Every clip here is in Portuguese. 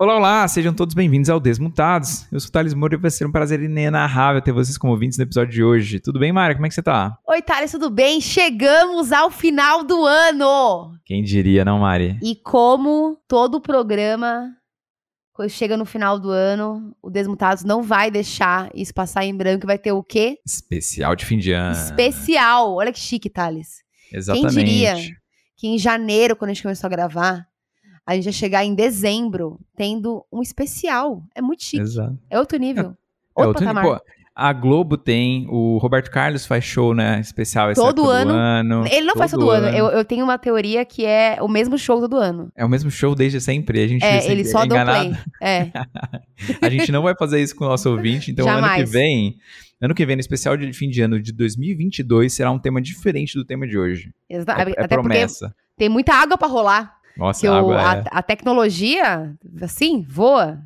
Olá, olá, sejam todos bem-vindos ao Desmutados. Eu sou o Thales Moura e vai ser um prazer inenarrável ter vocês como ouvintes no episódio de hoje. Tudo bem, Mara? Como é que você tá? Oi, Thales, tudo bem? Chegamos ao final do ano! Quem diria, não, Mari? E como todo programa, quando chega no final do ano, o Desmutados não vai deixar isso passar em branco. Vai ter o quê? Especial de fim de ano. Especial! Olha que chique, Thales. Exatamente. Quem diria que em janeiro, quando a gente começou a gravar, a gente ia chegar em dezembro tendo um especial. É muito chique. Exato. É outro nível. É Outro outro patamar. A Globo tem, o Roberto Carlos faz show, né? Especial essa Todo ano. ano. Ele não faz todo ano. Eu, eu tenho uma teoria que é o mesmo show todo ano. É o mesmo show desde sempre. A gente É, sempre ele só é deu enganado. play. É. A gente não vai fazer isso com o nosso ouvinte, então ano que Jamais. vem, ano que vem, no especial de fim de ano de 2022, será um tema diferente do tema de hoje. Exa- É, é Até porque promessa. tem muita água pra rolar. Nossa, Que a o- água a, é... a tecnologia, assim, voa.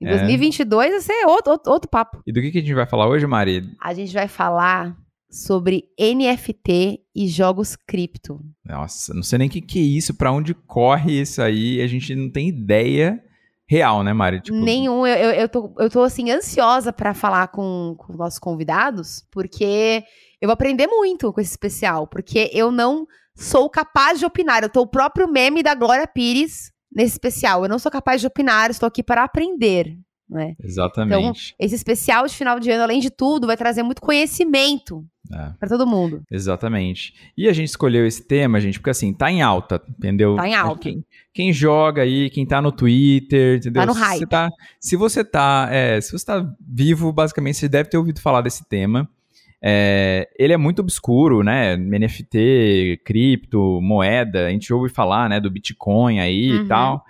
Em É. 2022 vai ser outro, outro, outro papo. E do que, que a gente vai falar hoje, Mari? A gente vai falar sobre NFT e jogos cripto. Nossa, não sei nem o que, que é isso, pra onde corre isso aí, a gente não tem ideia real, né, Mari? Tipo, Nenhum. Eu, eu, eu, tô, eu tô, assim, ansiosa pra falar com, com nossos convidados, porque eu vou aprender muito com esse especial, porque eu não sou capaz de opinar. Eu tô o próprio meme da Glória Pires nesse especial. Eu não sou capaz de opinar, estou aqui para aprender, né? Exatamente. Esse especial de final de ano, além de tudo, vai trazer muito conhecimento É, pra todo mundo. exatamente. E a gente escolheu esse tema, gente, porque assim, tá em alta, entendeu? Tá em alta. Quem, quem joga aí, quem tá no Twitter, entendeu? Tá no se hype. Você tá, se você tá, é, se você tá vivo, basicamente, você deve ter ouvido falar desse tema. É, ele é muito obscuro, né? NFT, cripto, moeda, a gente ouve falar, né, do Bitcoin aí Uhum. e tal.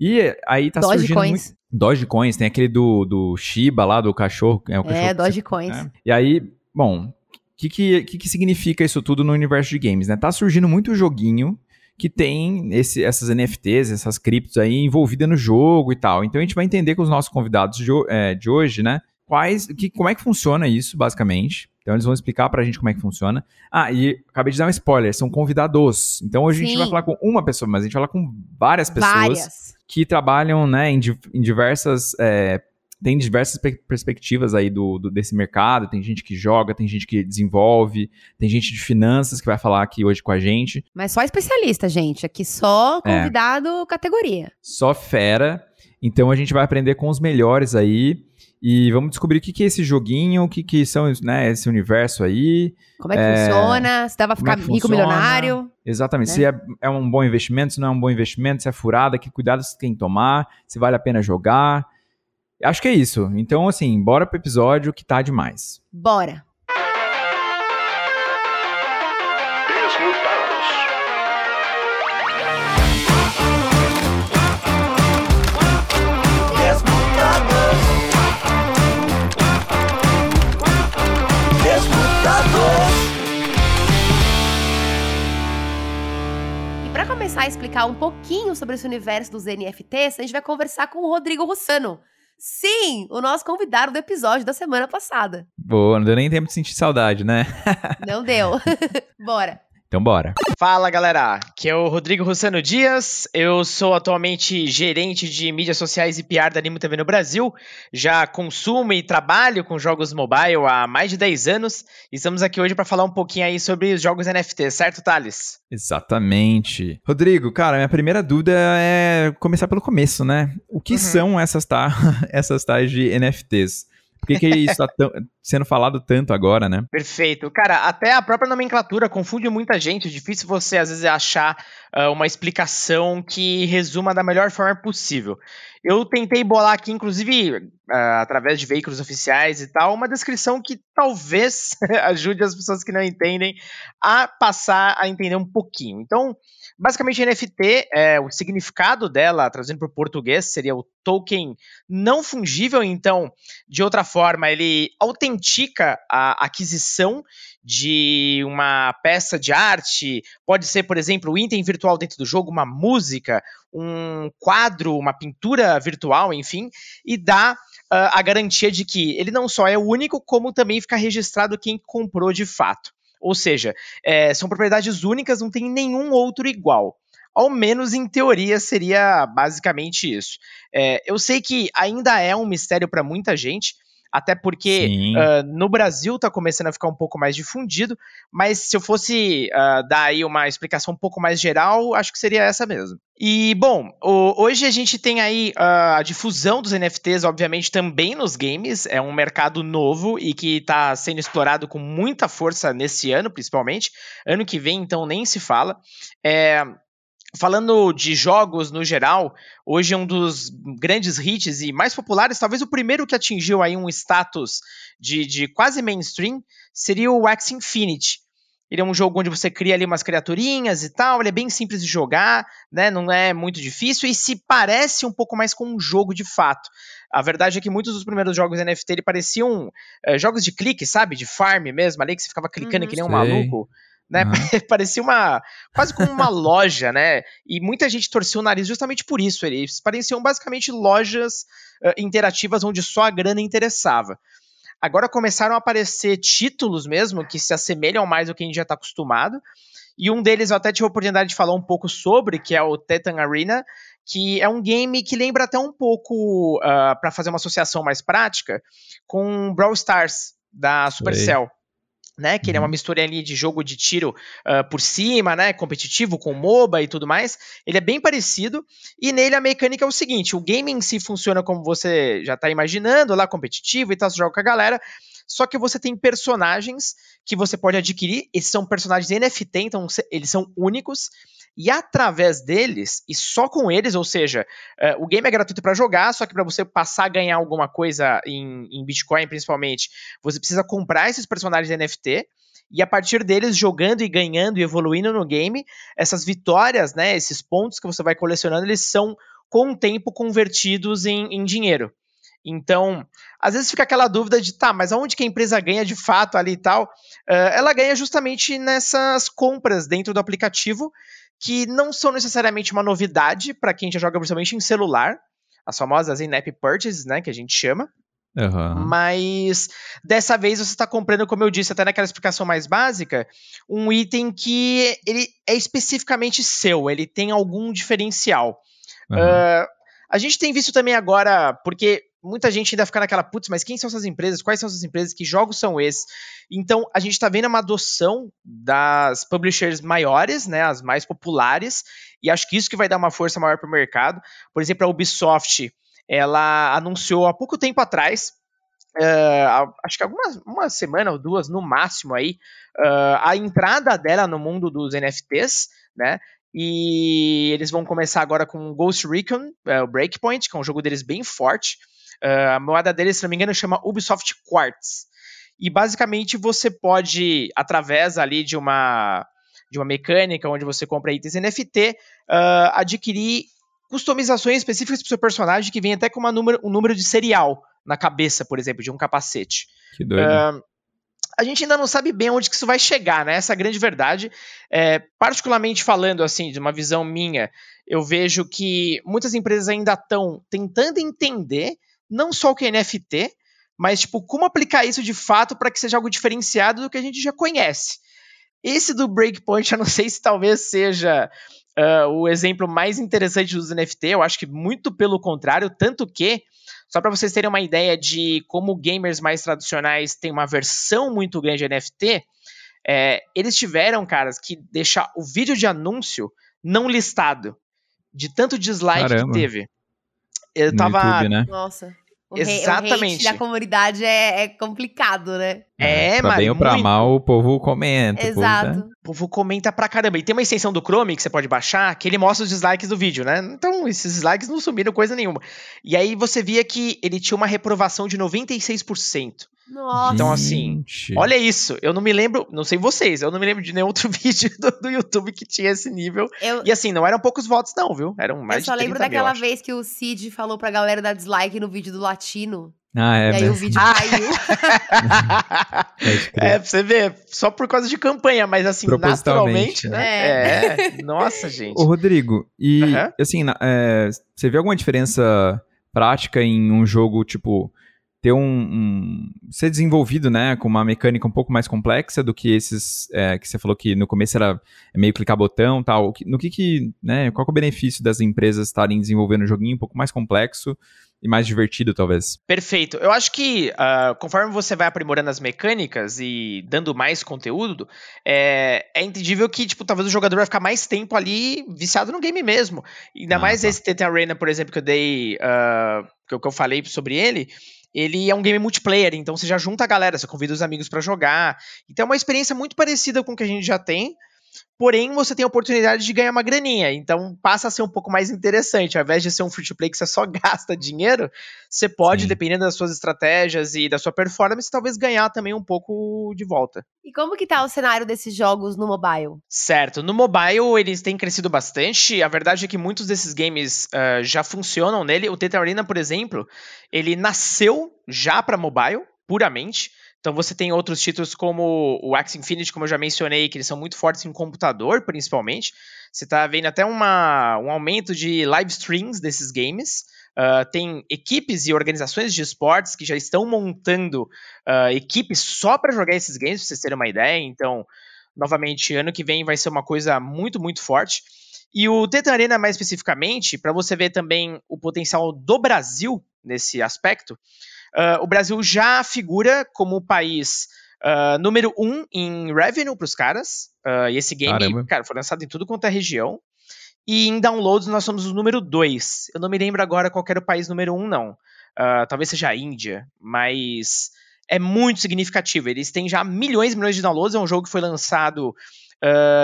E aí tá surgindo muito... Dogecoins. Dogecoins, tem aquele do, do Shiba lá, do cachorro. É, o cachorro É, que você- Dogecoins. né? E aí, bom, o que, que, que, que significa isso tudo no universo de games, né? Tá surgindo muito joguinho que tem esse, essas NFTs, essas criptos aí envolvidas no jogo e tal. Então a gente vai entender com os nossos convidados de, é, de hoje, né? Quais, que, como é que funciona isso, basicamente. Então eles vão explicar pra gente como é que funciona. Ah, e acabei de dar um spoiler, são convidados. Então hoje a gente Sim. vai falar com uma pessoa, mas a gente vai falar com várias pessoas Várias. que trabalham né, em, em diversas. é, tem diversas pe- perspectivas aí do, do- desse mercado. Tem gente que joga, tem gente que desenvolve, tem gente de finanças que vai falar aqui hoje com a gente. Mas só especialista, gente. Aqui só É. convidado categoria. Só fera. Então a gente vai aprender com os melhores aí. E vamos descobrir o que, que é esse joguinho, o que, que são né, esse universo aí. Como é que É, funciona? Se dava pra é ficar que rico milionário? Exatamente. Né? Se é, é um bom investimento, se não é um bom investimento, se é furada, que cuidados tem que tomar, se vale a pena jogar. Acho que é isso. Então, assim, bora pro episódio que tá demais. Bora. Pra começar a explicar um pouquinho sobre esse universo dos NFTs, a gente vai conversar com o Rodrigo Russano. Sim, o nosso convidado do episódio da semana passada. Boa, não deu nem tempo de sentir saudade, né? Não deu. Bora. Então bora. Fala galera, aqui é o Rodrigo Rossano Dias, eu sou atualmente gerente de mídias sociais e PR da Animo TV no Brasil, já consumo e trabalho com jogos mobile há mais de 10 anos e estamos aqui hoje para falar um pouquinho aí sobre os jogos NFT, certo Thales? Exatamente. Rodrigo, cara, minha primeira dúvida é começar pelo começo, né? O que Uhum. são essas, tá, essas tais de NFTs? Por que, que isso tá tão- sendo falado tanto agora, né? Perfeito. Cara, até a própria nomenclatura confunde muita gente. É difícil você, às vezes, achar ah, uma explicação que resuma da melhor forma possível. Eu tentei bolar aqui, inclusive, ah, através de veículos oficiais e tal, uma descrição que talvez ajude as pessoas que não entendem a passar a entender um pouquinho. Então, basicamente, NFT, é, o significado dela, traduzindo para o português, seria o token não fungível. Então, de outra forma, ele autentica a aquisição de uma peça de arte, pode ser, por exemplo, um item virtual dentro do jogo, uma música, um quadro, uma pintura virtual, enfim, e dá ah, a garantia de que ele não só é único, como também fica registrado quem comprou de fato. Ou seja, eh, são propriedades únicas, não tem nenhum outro igual. Ao menos em teoria seria basicamente isso. É, eu sei que ainda é um mistério para muita gente, até porque uh, no Brasil está começando a ficar um pouco mais difundido, mas se eu fosse uh, dar aí uma explicação um pouco mais geral, acho que seria essa mesmo. E, bom, o, hoje a gente tem aí uh, a difusão dos NFTs, obviamente, também nos games, é um mercado novo e que está sendo explorado com muita força nesse ano, principalmente. Ano que vem, então, nem se fala. É, Falando de jogos no geral, hoje é um dos grandes hits e mais populares, talvez o primeiro que atingiu aí um status de, de quase mainstream, seria o Wax Infinity. Ele é um jogo onde você cria ali umas criaturinhas e tal, ele é bem simples de jogar, né? Não é muito difícil e se parece um pouco mais com um jogo de fato. A verdade é que muitos dos primeiros jogos NFT ele pareciam é, jogos de clique, sabe? De farm mesmo, ali que você ficava clicando uhum, que nem um sei. maluco né? Uhum. Parecia uma quase como uma loja, né? E muita gente torceu o nariz justamente por isso. Eles pareciam basicamente lojas uh, interativas onde só a grana interessava. Agora começaram a aparecer títulos mesmo que se assemelham mais ao que a gente já está acostumado. E um deles eu até tive a oportunidade de falar um pouco sobre, que é o Titan Arena, que é um game que lembra até um pouco, uh, ah, para fazer uma associação mais prática, com Brawl Stars, da Supercell né? Que ele é uma uhum. mistura ali de jogo de tiro uh, por cima, né? Competitivo com MOBA e tudo mais. Ele é bem parecido. E nele a mecânica é o seguinte: o game em si funciona como você já está imaginando, lá competitivo e tal, você joga com a galera. Só que você tem personagens que você pode adquirir. Esses são personagens NFT, então eles são únicos. E através deles, e só com eles, ou seja, uh, o game é gratuito para jogar, só que para você passar a ganhar alguma coisa em, em Bitcoin, principalmente, você precisa comprar esses personagens NFT e a partir deles jogando e ganhando e evoluindo no game, essas vitórias, né, esses pontos que você vai colecionando, eles são com o tempo convertidos em, em dinheiro. Então, às vezes fica aquela dúvida de, tá, mas aonde que a empresa ganha de fato ali e tal? Uh, ela ganha justamente nessas compras dentro do aplicativo que não são necessariamente uma novidade para quem já joga principalmente em celular, as famosas in-app purchases, né, que a gente chama. Uhum. Mas dessa vez você está comprando, como eu disse, até naquela explicação mais básica, um item que ele é especificamente seu, ele tem algum diferencial. Uhum. Uh, a gente tem visto também agora, porque muita gente ainda fica naquela, putz, mas quem são essas empresas? Quais são essas empresas? Que jogos são esses? Então, a gente está vendo uma adoção das publishers maiores, né, as mais populares, e acho que isso que vai dar uma força maior para o mercado. Por exemplo, a Ubisoft, ela anunciou há pouco tempo atrás, uh, acho que algumas uma semana ou duas no máximo aí, uh, a entrada dela no mundo dos NFTs, né? E eles vão começar agora com Ghost Recon, uh, o Breakpoint, que é um jogo deles bem forte. Uh, a moeda deles, se não me engano, chama Ubisoft Quartz. E basicamente você pode, através ali de uma, de uma mecânica onde você compra itens NFT, uh, ah, adquirir customizações específicas para o seu personagem que vem até com número, um número de serial na cabeça, por exemplo, de um capacete. Que doido. Uh, a gente ainda não sabe bem onde que isso vai chegar, né? Essa é a grande verdade. É, particularmente falando, assim, de uma visão minha, eu vejo que muitas empresas ainda estão tentando entender não só o que é NFT, mas tipo, como aplicar isso de fato para que seja algo diferenciado do que a gente já conhece. Esse do Breakpoint, eu não sei se talvez seja uh, o exemplo mais interessante dos NFT, eu acho que muito pelo contrário, tanto que, só para vocês terem uma ideia de como gamers mais tradicionais têm uma versão muito grande de NFT, é, eles tiveram, caras, que deixar o vídeo de anúncio não listado, de tanto dislike Caramba. que teve. Eu no tava. YouTube, né? Nossa. O Exatamente. O da comunidade é, é, complicado, né? É, pra bem ou pra mal, o povo comenta. Exato. O povo, tá... o povo, comenta pra caramba. E tem uma extensão do Chrome que você pode baixar que ele mostra os dislikes do vídeo, né? Então, esses dislikes não sumiram coisa nenhuma. E aí você via que ele tinha uma reprovação de 96%. Nossa. Então, assim, olha isso. Eu não me lembro, não sei vocês, eu não me lembro de nenhum outro vídeo do, do YouTube que tinha esse nível. Eu, e assim, não eram poucos votos, não, viu? Eram mais Eu só lembro daquela vez que o Cid falou pra galera dar dislike no vídeo do Latino. Ah, é. E aí o vídeo caiu. é, pra você ver, só por causa de campanha, mas assim, naturalmente, né? É. é. Nossa, gente. Ô, Rodrigo, e assim, é, você vê alguma diferença prática em um jogo, tipo ter um, um, ser desenvolvido, né, com uma mecânica um pouco mais complexa do que esses é, que você falou que no começo era meio clicar botão, tal. No que que, né, qual é o benefício das empresas estarem desenvolvendo um joguinho um pouco mais complexo e mais divertido, talvez. Perfeito. Eu acho que uh, conforme você vai aprimorando as mecânicas e dando mais conteúdo, é, é entendível que, tipo, talvez o jogador vai ficar mais tempo ali viciado no game mesmo. Ainda ah, mais tá. esse TT Arena, por exemplo, que eu dei, uh, que eu falei sobre ele, ele é um game multiplayer, então você já junta a galera, você convida os amigos para jogar. Então é uma experiência muito parecida com o que a gente já tem, porém você tem a oportunidade de ganhar uma graninha, então passa a ser um pouco mais interessante. Ao invés de ser um free to play que você só gasta dinheiro, você pode, Sim. dependendo das suas estratégias e da sua performance, talvez ganhar também um pouco de volta. E como que tá o cenário desses jogos no mobile? Certo, no mobile eles têm crescido bastante. A verdade é que muitos desses games uh, já funcionam nele. O Tetra Arena, por exemplo, ele nasceu já para mobile, puramente. Então você tem outros títulos como o Axie Infinity, como eu já mencionei, que eles são muito fortes em computador, principalmente. Você está vendo até uma, um aumento de live streams desses games. Uh, tem equipes e organizações de esportes que já estão montando uh, equipes só para jogar esses games, para vocês terem uma ideia. Então, novamente, ano que vem vai ser uma coisa muito, muito forte. E o Tetan Arena, mais especificamente, para você ver também o potencial do Brasil nesse aspecto, Uh, o Brasil já figura como o país uh, número um em revenue para os caras. Uh, e esse game, Caramba. cara, foi lançado em tudo quanto é região. E em downloads nós somos o número dois. Eu não me lembro agora qual era o país número um, não. talvez seja a Índia, mas é muito significativo. Eles têm já milhões e milhões de downloads. É um jogo que foi lançado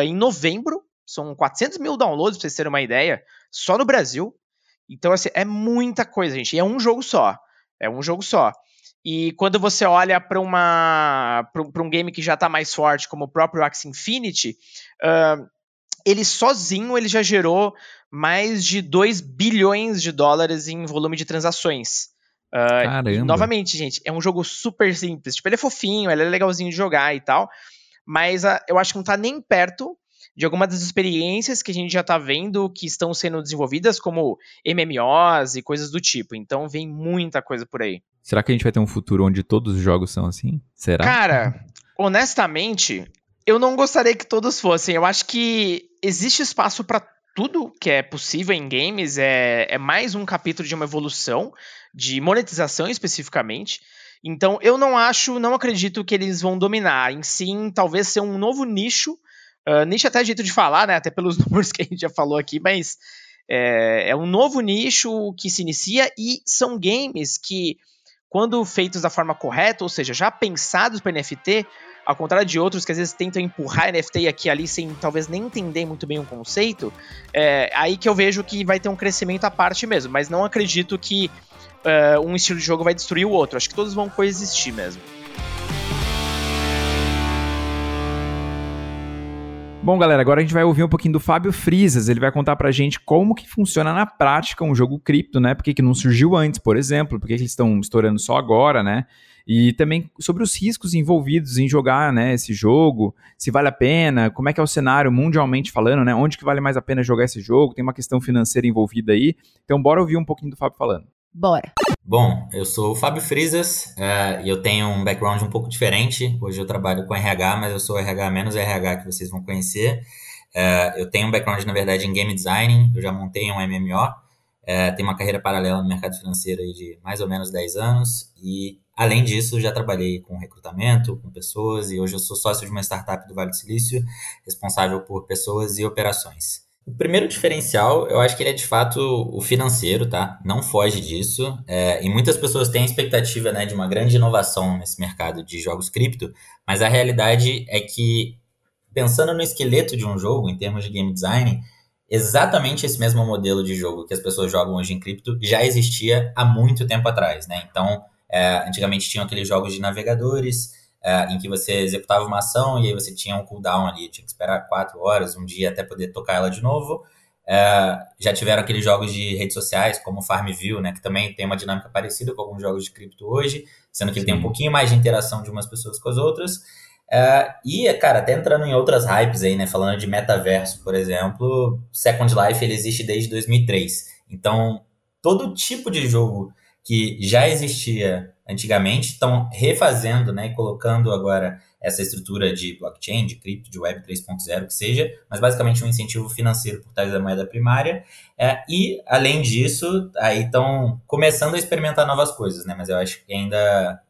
em novembro. São 400 mil downloads, para vocês terem uma ideia, só no Brasil. Então, assim, é muita coisa, gente. E é um jogo só. É um jogo só. E quando você olha para uma para um game que já está mais forte, como o próprio Axie Infinity, uh, ele sozinho ele já gerou mais de 2 bilhões de dólares em volume de transações. Uh, Caramba. E, novamente, gente, é um jogo super simples. Tipo, ele é fofinho, ele é legalzinho de jogar e tal. Mas uh, eu acho que não está nem perto de algumas das experiências que a gente já está vendo que estão sendo desenvolvidas, como MMOs e coisas do tipo. Então vem muita coisa por aí. Será que a gente vai ter um futuro onde todos os jogos são assim? Será? Cara, honestamente, eu não gostaria que todos fossem. Eu acho que existe espaço para tudo que é possível em games. É, é mais um capítulo de uma evolução, de monetização especificamente. Então, eu não acho, não acredito que eles vão dominar. Em sim, talvez ser um novo nicho Uh, nicho até jeito de falar, né? Até pelos números que a gente já falou aqui, mas é, é um novo nicho que se inicia e são games que, quando feitos da forma correta, ou seja, já pensados para NFT, ao contrário de outros que às vezes tentam empurrar NFT aqui e ali sem talvez nem entender muito bem o conceito, é aí que eu vejo que vai ter um crescimento à parte mesmo, mas não acredito que uh, um estilo de jogo vai destruir o outro. Acho que todos vão coexistir mesmo. Bom, galera, agora a gente vai ouvir um pouquinho do Fábio Frisas. Ele vai contar pra gente como que funciona na prática um jogo cripto, né? Por que, que não surgiu antes, por exemplo? Por que, que eles estão estourando só agora, né? E também sobre os riscos envolvidos em jogar né, esse jogo, se vale a pena, como é que é o cenário mundialmente falando, né? Onde que vale mais a pena jogar esse jogo? Tem uma questão financeira envolvida aí. Então, bora ouvir um pouquinho do Fábio falando. Bora. Bom, eu sou o Fábio Frisas é, e eu tenho um background um pouco diferente. Hoje eu trabalho com RH, mas eu sou RH menos RH que vocês vão conhecer. É, eu tenho um background, na verdade, em game design. Eu já montei um MMO. É, tenho uma carreira paralela no mercado financeiro de mais ou menos 10 anos. E, além disso, já trabalhei com recrutamento, com pessoas. E hoje eu sou sócio de uma startup do Vale do Silício, responsável por pessoas e operações. O primeiro diferencial, eu acho que ele é de fato o financeiro, tá? Não foge disso. É, e muitas pessoas têm a expectativa né, de uma grande inovação nesse mercado de jogos cripto, mas a realidade é que, pensando no esqueleto de um jogo, em termos de game design, exatamente esse mesmo modelo de jogo que as pessoas jogam hoje em cripto já existia há muito tempo atrás, né? Então, é, antigamente tinham aqueles jogos de navegadores, é, em que você executava uma ação e aí você tinha um cooldown ali, tinha que esperar quatro horas, um dia até poder tocar ela de novo. É, já tiveram aqueles jogos de redes sociais, como Farmville, né, que também tem uma dinâmica parecida com alguns jogos de cripto hoje, sendo que ele tem um pouquinho mais de interação de umas pessoas com as outras. É, e, cara, até entrando em outras hypes aí, né, falando de metaverso, por exemplo, Second Life ele existe desde 2003. Então, todo tipo de jogo que já existia antigamente, estão refazendo, né, e colocando agora essa estrutura de blockchain, de cripto, de web 3.0, que seja, mas basicamente um incentivo financeiro por trás da moeda primária. É, e, além disso, aí estão começando a experimentar novas coisas, né? Mas eu acho que ainda,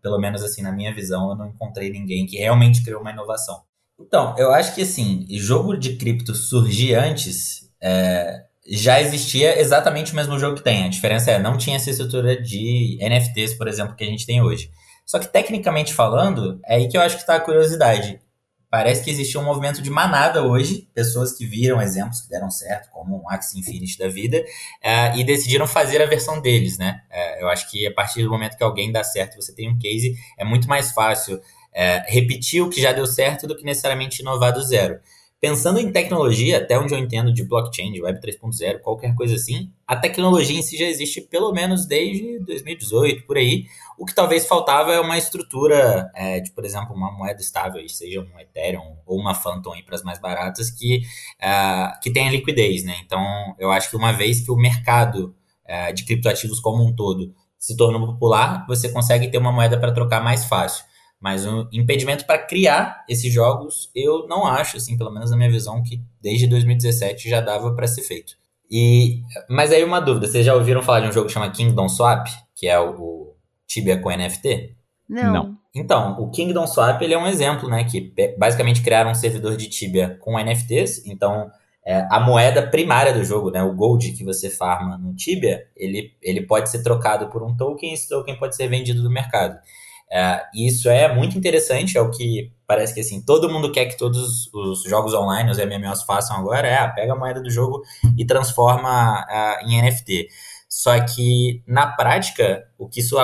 pelo menos assim, na minha visão, eu não encontrei ninguém que realmente criou uma inovação. Então, eu acho que assim, jogo de cripto surgir antes é, já existia exatamente o mesmo jogo que tem. A diferença é, não tinha essa estrutura de NFTs, por exemplo, que a gente tem hoje. Só que, tecnicamente falando, é aí que eu acho que está a curiosidade. Parece que existe um movimento de manada hoje, pessoas que viram exemplos que deram certo, como um Axie Infinity da vida, uh, e decidiram fazer a versão deles, né? Uh, eu acho que a partir do momento que alguém dá certo você tem um case, é muito mais fácil uh, repetir o que já deu certo do que necessariamente inovar do zero. Pensando em tecnologia, até onde eu entendo de blockchain, de Web 3.0, qualquer coisa assim, a tecnologia em si já existe pelo menos desde 2018, por aí. O que talvez faltava é uma estrutura é, de, por exemplo, uma moeda estável, seja um Ethereum ou uma Phantom para as mais baratas, que, uh, que tenha liquidez, né? Então, eu acho que uma vez que o mercado uh, de criptoativos como um todo se tornou popular, você consegue ter uma moeda para trocar mais fácil. Mas o impedimento para criar esses jogos, eu não acho, assim, pelo menos na minha visão, que desde 2017 já dava para ser feito. E, mas aí uma dúvida, vocês já ouviram falar de um jogo que chama Kingdom Swap, que é o, o Tibia com NFT? Não. não. Então, o Kingdom Swap ele é um exemplo, né, que basicamente criaram um servidor de Tibia com NFTs, então é, a moeda primária do jogo, né, o gold que você farma no Tibia, ele, ele pode ser trocado por um token e esse token pode ser vendido no mercado. É, e isso é muito interessante, é o que parece que assim, todo mundo quer que todos os jogos online, os MMOs façam agora, é, ah, pega a moeda do jogo e transforma uh, em NFT. Só que na prática, o que isso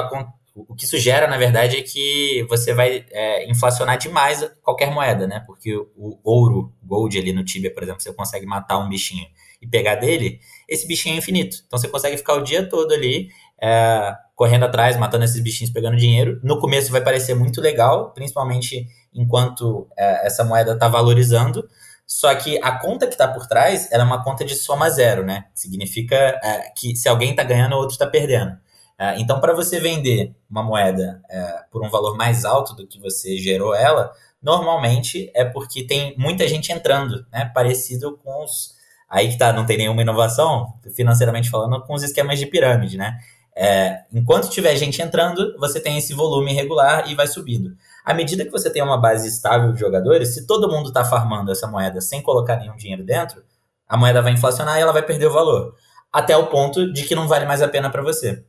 o que isso gera, na verdade, é que você vai é, inflacionar demais qualquer moeda, né? Porque o ouro, gold ali no Tibia, por exemplo, você consegue matar um bichinho e pegar dele, esse bichinho é infinito. Então você consegue ficar o dia todo ali é, correndo atrás, matando esses bichinhos, pegando dinheiro. No começo vai parecer muito legal, principalmente enquanto é, essa moeda está valorizando. Só que a conta que está por trás é uma conta de soma zero, né? Significa é, que se alguém está ganhando, o outro está perdendo. É, então, para você vender uma moeda é, por um valor mais alto do que você gerou ela, normalmente é porque tem muita gente entrando, né? Parecido com os. Aí que tá, não tem nenhuma inovação, financeiramente falando, com os esquemas de pirâmide, né? É, enquanto tiver gente entrando, você tem esse volume regular e vai subindo. À medida que você tem uma base estável de jogadores, se todo mundo está farmando essa moeda sem colocar nenhum dinheiro dentro, a moeda vai inflacionar e ela vai perder o valor. Até o ponto de que não vale mais a pena para você.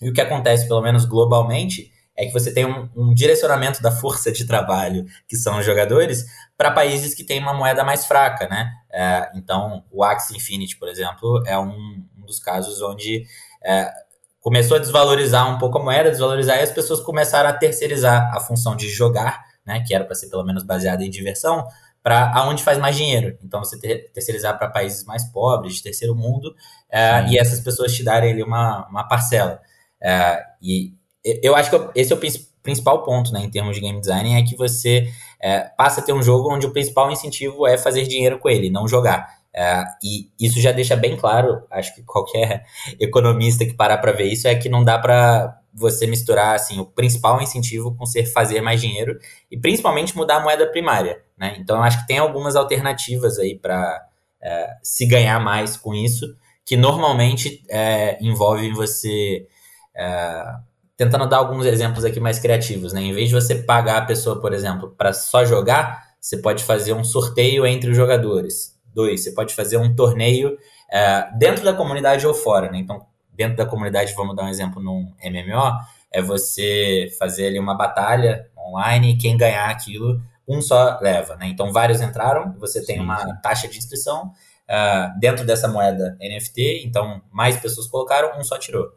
E o que acontece, pelo menos globalmente, é que você tem um, um direcionamento da força de trabalho, que são os jogadores, para países que têm uma moeda mais fraca, né? É, então, o Axie Infinity, por exemplo, é um, um dos casos onde é, começou a desvalorizar um pouco a moeda, desvalorizar, e as pessoas começaram a terceirizar a função de jogar, né, que era para ser pelo menos baseada em diversão, para aonde faz mais dinheiro. Então, você ter, terceirizar para países mais pobres, de terceiro mundo, é, e essas pessoas te darem ali uma, uma parcela. É, e eu acho que esse é o principal ponto, né, em termos de game design, é que você é, passa a ter um jogo onde o principal incentivo é fazer dinheiro com ele, não jogar. É, e isso já deixa bem claro, acho que qualquer economista que parar para ver isso é que não dá para você misturar assim o principal incentivo com ser fazer mais dinheiro e principalmente mudar a moeda primária, né? Então acho que tem algumas alternativas aí para é, se ganhar mais com isso, que normalmente é, envolvem você é, tentando dar alguns exemplos aqui mais criativos, né? Em vez de você pagar a pessoa, por exemplo, para só jogar, você pode fazer um sorteio entre os jogadores. Dois, você pode fazer um torneio é, dentro da comunidade ou fora, né? Então, dentro da comunidade, vamos dar um exemplo num MMO, é você fazer ali uma batalha online e quem ganhar aquilo, um só leva, né? Então, vários entraram, você tem sim, uma sim. taxa de inscrição uh, dentro dessa moeda NFT, então mais pessoas colocaram, um só tirou.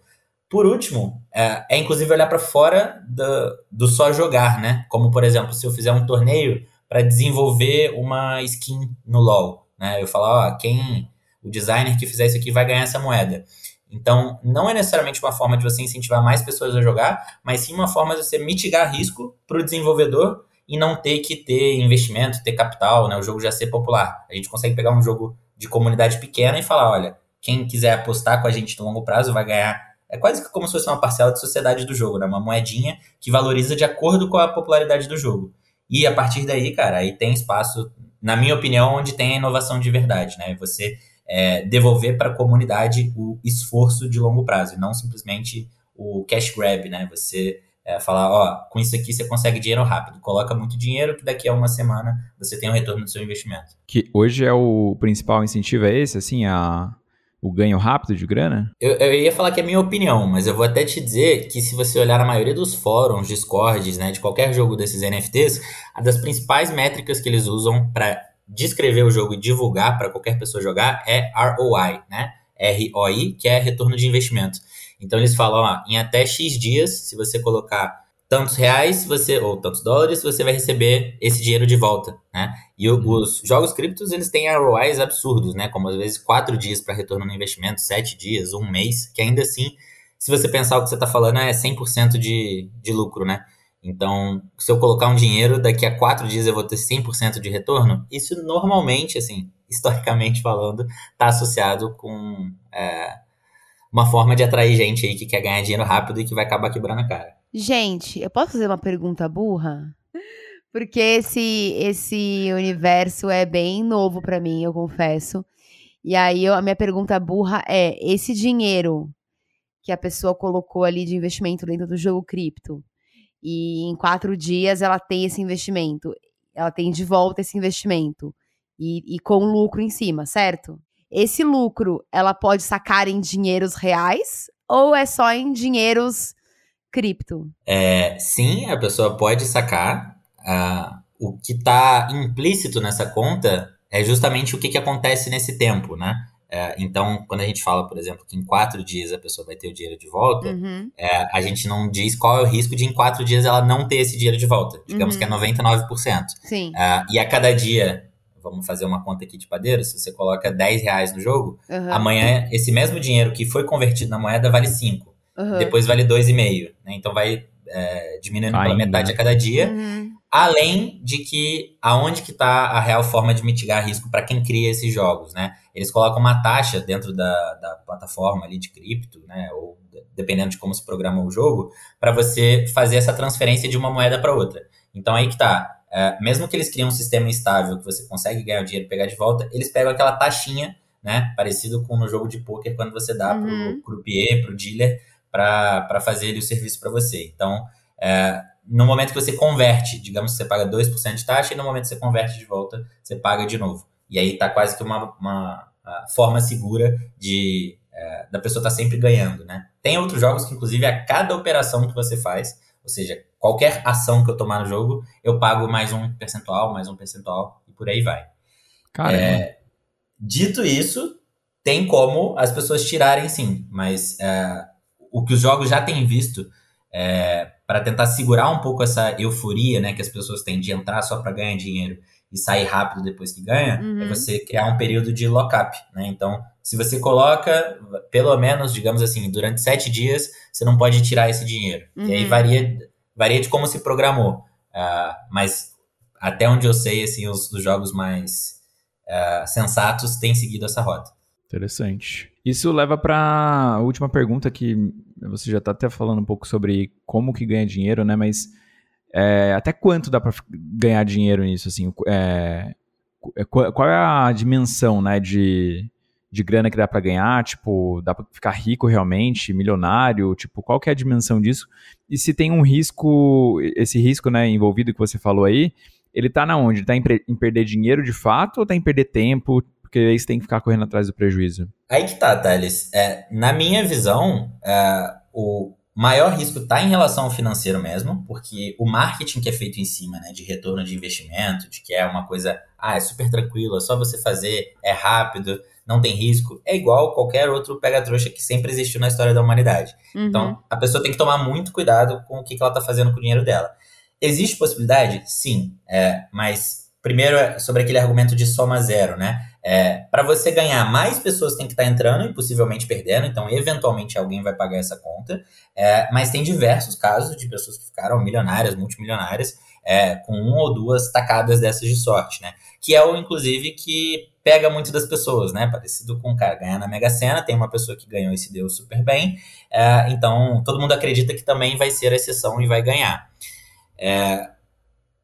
Por último, é, é inclusive olhar para fora do, do só jogar, né? Como, por exemplo, se eu fizer um torneio para desenvolver uma skin no LoL. Né? Eu falar, ó, quem o designer que fizer isso aqui vai ganhar essa moeda. Então, não é necessariamente uma forma de você incentivar mais pessoas a jogar, mas sim uma forma de você mitigar risco para o desenvolvedor e não ter que ter investimento, ter capital, né? O jogo já ser popular. A gente consegue pegar um jogo de comunidade pequena e falar, olha, quem quiser apostar com a gente no longo prazo vai ganhar É quase como se fosse uma parcela de sociedade do jogo, né? Uma moedinha que valoriza de acordo com a popularidade do jogo. E a partir daí, cara, aí tem espaço, na minha opinião, onde tem a inovação de verdade, né? Você é, devolver para a comunidade o esforço de longo prazo, e não simplesmente o cash grab, né? Você é, falar, ó, com isso aqui você consegue dinheiro rápido. Coloca muito dinheiro que daqui a uma semana você tem um retorno do seu investimento. Que hoje é o principal incentivo é esse, assim, a, o ganho rápido de grana? Eu, eu, ia falar que é minha opinião, mas eu vou até te dizer que se você olhar a maioria dos fóruns, discords, né, de qualquer jogo desses NFTs, a das principais métricas que eles usam para descrever o jogo e divulgar para qualquer pessoa jogar é ROI, né? ROI, que é retorno de investimento. Então eles falam, ó, em até X dias, se você colocar tantos reais, você ou tantos dólares, você vai receber esse dinheiro de volta, né? E uhum. os jogos criptos, eles têm ROIs absurdos, né? Como às vezes quatro dias para retorno no investimento, sete dias, um mês, que ainda assim, se você pensar o que você está falando, é 100% de, de lucro, né? Então, se eu colocar um dinheiro, daqui a quatro dias eu vou ter 100% de retorno. Isso normalmente, assim, historicamente falando, está associado com é, uma forma de atrair gente aí que quer ganhar dinheiro rápido e que vai acabar quebrando a cara. Gente, eu posso fazer uma pergunta burra? Porque esse esse universo é bem novo para mim, eu confesso. E aí eu, a minha pergunta burra é: esse dinheiro que a pessoa colocou ali de investimento dentro do jogo cripto, e em quatro dias ela tem esse investimento, ela tem de volta esse investimento e, e com lucro em cima, certo? Esse lucro ela pode sacar em dinheiros reais ou é só em dinheiros cripto? É, sim, a pessoa pode sacar. Uh, o que está implícito nessa conta é justamente o que, que acontece nesse tempo, né? É, então, quando a gente fala, por exemplo, que em quatro dias a pessoa vai ter o dinheiro de volta, uhum. é, a gente não diz qual é o risco de em quatro dias ela não ter esse dinheiro de volta. Digamos uhum. que é 99%. Sim. É, e a cada dia vamos fazer uma conta aqui de padeiro, se você coloca 10 reais no jogo, uhum. amanhã esse mesmo dinheiro que foi convertido na moeda vale 5. Uhum. Depois vale 2,5. Né? Então vai é, diminuindo Ainda. pela metade a cada dia. Uhum. Além de que aonde que está a real forma de mitigar risco para quem cria esses jogos, né? Eles colocam uma taxa dentro da, da plataforma ali de cripto, né? Ou dependendo de como se programa o jogo, para você fazer essa transferência de uma moeda para outra. Então aí que tá. É, mesmo que eles criem um sistema estável que você consegue ganhar o dinheiro e pegar de volta, eles pegam aquela taxinha, né? Parecido com no jogo de poker, quando você dá uhum. pro croupier, pro dealer, para fazer ele o serviço para você. Então, é, no momento que você converte, digamos que você paga 2% de taxa, e no momento que você converte de volta, você paga de novo. E aí tá quase que uma, uma forma segura de é, da pessoa estar tá sempre ganhando, né? Tem outros jogos que, inclusive, a cada operação que você faz, ou seja, qualquer ação que eu tomar no jogo, eu pago mais um percentual, mais um percentual e por aí vai. É, dito isso, tem como as pessoas tirarem sim, mas é, o que os jogos já têm visto é, para tentar segurar um pouco essa euforia né, que as pessoas têm de entrar só para ganhar dinheiro e sair rápido depois que ganha, é uhum. é você criar um período de lock-up. Né? Então, se você coloca, pelo menos, digamos assim, durante sete dias, você não pode tirar esse dinheiro. Uhum. E aí uhum. varia, varia de como se programou. Uh, mas até onde eu sei, assim, os, os jogos mais uh, sensatos têm seguido essa rota. Interessante. Isso leva para a última pergunta que você já está até falando um pouco sobre como que ganha dinheiro, né? Mas é, até quanto dá para ganhar dinheiro nisso? Assim, é, é qual é a dimensão, né, de, de grana que dá para ganhar? Tipo, dá para ficar rico realmente, milionário? Tipo, qual que é a dimensão disso? E se tem um risco, esse risco, né, envolvido que você falou aí, ele tá na onde? Ele tá em, em perder dinheiro de fato ou tá em perder tempo? Porque aí você tem que ficar correndo atrás do prejuízo. Aí que tá, Thales. É, na minha visão, é, o, maior risco está em relação ao financeiro mesmo, porque o marketing que é feito em cima, né, de retorno de investimento, de que é uma coisa, ah, é super tranquilo, é só você fazer, é rápido, não tem risco, é igual qualquer outro pega-trouxa que sempre existiu na história da humanidade. Uhum. Então, a pessoa tem que tomar muito cuidado com o que, que ela está fazendo com o dinheiro dela. Existe possibilidade? Sim, é, mas primeiro é sobre aquele argumento de soma zero, né? É, para você ganhar, mais pessoas têm que estar tá entrando e possivelmente perdendo, então eventualmente alguém vai pagar essa conta. É, mas tem diversos casos de pessoas que ficaram milionárias, multimilionárias, é, com uma ou duas tacadas dessas de sorte, né? Que é o, inclusive, que pega muito das pessoas, né? Parecido com o cara ganhar na Mega Sena, tem uma pessoa que ganhou e se deu super bem, é, então todo mundo acredita que também vai ser a exceção e vai ganhar. É,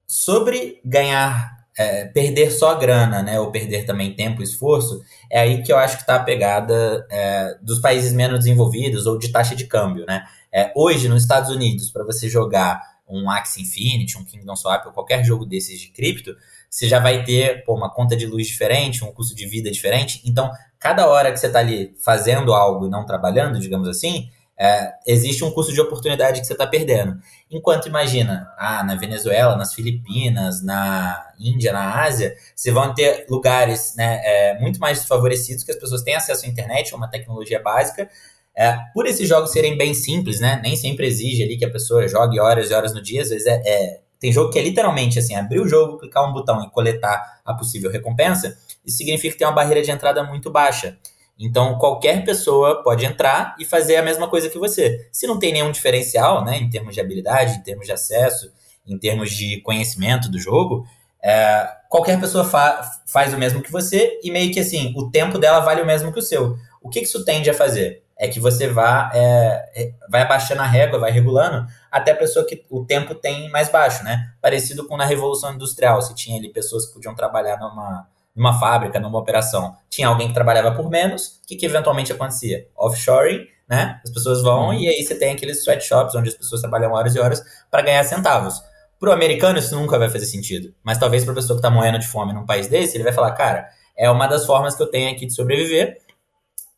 sobre ganhar, é, perder só grana, né? Ou perder também tempo e esforço, é aí que eu acho que está a pegada é, dos países menos desenvolvidos ou de taxa de câmbio, né? É, hoje, nos Estados Unidos, para você jogar um Axie Infinity, um Kingdom Swap ou qualquer jogo desses de cripto, você já vai ter pô, uma conta de luz diferente, um custo de vida diferente. Então, cada hora que você está ali fazendo algo e não trabalhando, digamos assim, é, existe um custo de oportunidade que você está perdendo. Enquanto imagina, ah, na Venezuela, nas Filipinas, na Índia, na Ásia, você vão ter lugares né, é, muito mais desfavorecidos que as pessoas têm acesso à internet, a uma tecnologia básica, é, por esses jogos serem bem simples, né? Nem sempre exige ali que a pessoa jogue horas e horas no dia, às vezes é, é, tem jogo que é literalmente assim, abrir o jogo, clicar um botão e coletar a possível recompensa, isso significa que tem uma barreira de entrada muito baixa. Então, qualquer pessoa pode entrar e fazer a mesma coisa que você. Se não tem nenhum diferencial, né, em termos de habilidade, em termos de acesso, em termos de conhecimento do jogo, é, qualquer pessoa fa faz o mesmo que você e meio que assim, o tempo dela vale o mesmo que o seu. O que, que isso tende a fazer? é que você vá, é, é, vai abaixando a régua, vai regulando, até a pessoa que o tempo tem mais baixo, né? Parecido com na Revolução Industrial, se tinha ali pessoas que podiam trabalhar numa, numa fábrica, numa operação. Tinha alguém que trabalhava por menos, o que, que eventualmente acontecia? Offshoring, né? As pessoas vão uhum. e aí você tem aqueles sweatshops onde as pessoas trabalham horas e horas para ganhar centavos. Para o americano isso nunca vai fazer sentido, mas talvez para a pessoa que está morrendo de fome num país desse, ele vai falar, cara, é uma das formas que eu tenho aqui de sobreviver,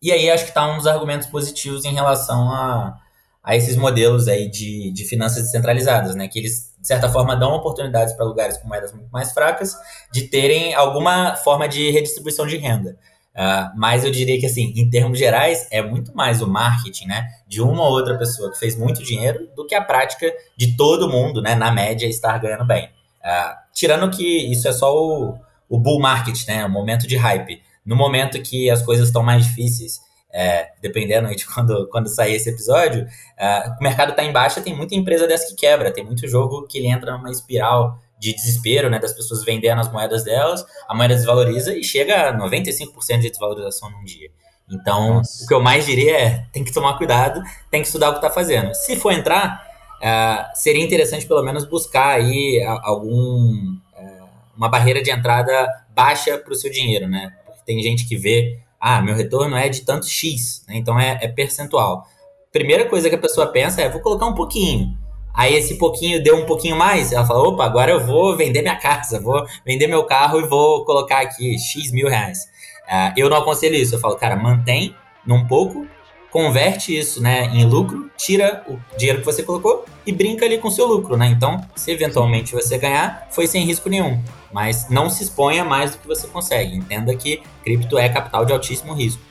e aí acho que está um dos argumentos positivos em relação a, a esses modelos aí de, de finanças descentralizadas, né? Que eles, de certa forma, dão oportunidades para lugares com moedas muito mais fracas de terem alguma forma de redistribuição de renda. Uh, mas eu diria que, assim, em termos gerais, é muito mais o marketing, né? De uma ou outra pessoa que fez muito dinheiro do que a prática de todo mundo, né? Na média, estar ganhando bem. Uh, tirando que isso é só o, o bull market, né? O momento de hype. No momento que as coisas estão mais difíceis, é, dependendo de quando, quando sair esse episódio, uh, o mercado está em baixa, tem muita empresa dessa que quebra, tem muito jogo que ele entra numa espiral de desespero, né, das pessoas vendendo as moedas delas, a moeda desvaloriza e chega a 95% de desvalorização num dia. Então, Nossa. o que eu mais diria é, tem que tomar cuidado, tem que estudar o que está fazendo. Se for entrar, uh, seria interessante pelo menos buscar aí algum uh, uma barreira de entrada baixa para o seu dinheiro, né? tem gente que vê, ah, meu retorno é de tanto X, né? então é, é percentual. Primeira coisa que a pessoa pensa é, vou colocar um pouquinho. Aí esse pouquinho deu um pouquinho mais, ela fala, opa, agora eu vou vender minha casa, vou vender meu carro e vou colocar aqui X mil reais. Uh, eu não aconselho isso, eu falo, cara, mantém num pouco, converte isso né, em lucro, tira o dinheiro que você colocou e brinca ali com o seu lucro, né? Então, se eventualmente você ganhar, foi sem risco nenhum. Mas não se exponha mais do que você consegue. Entenda que cripto é capital de altíssimo risco.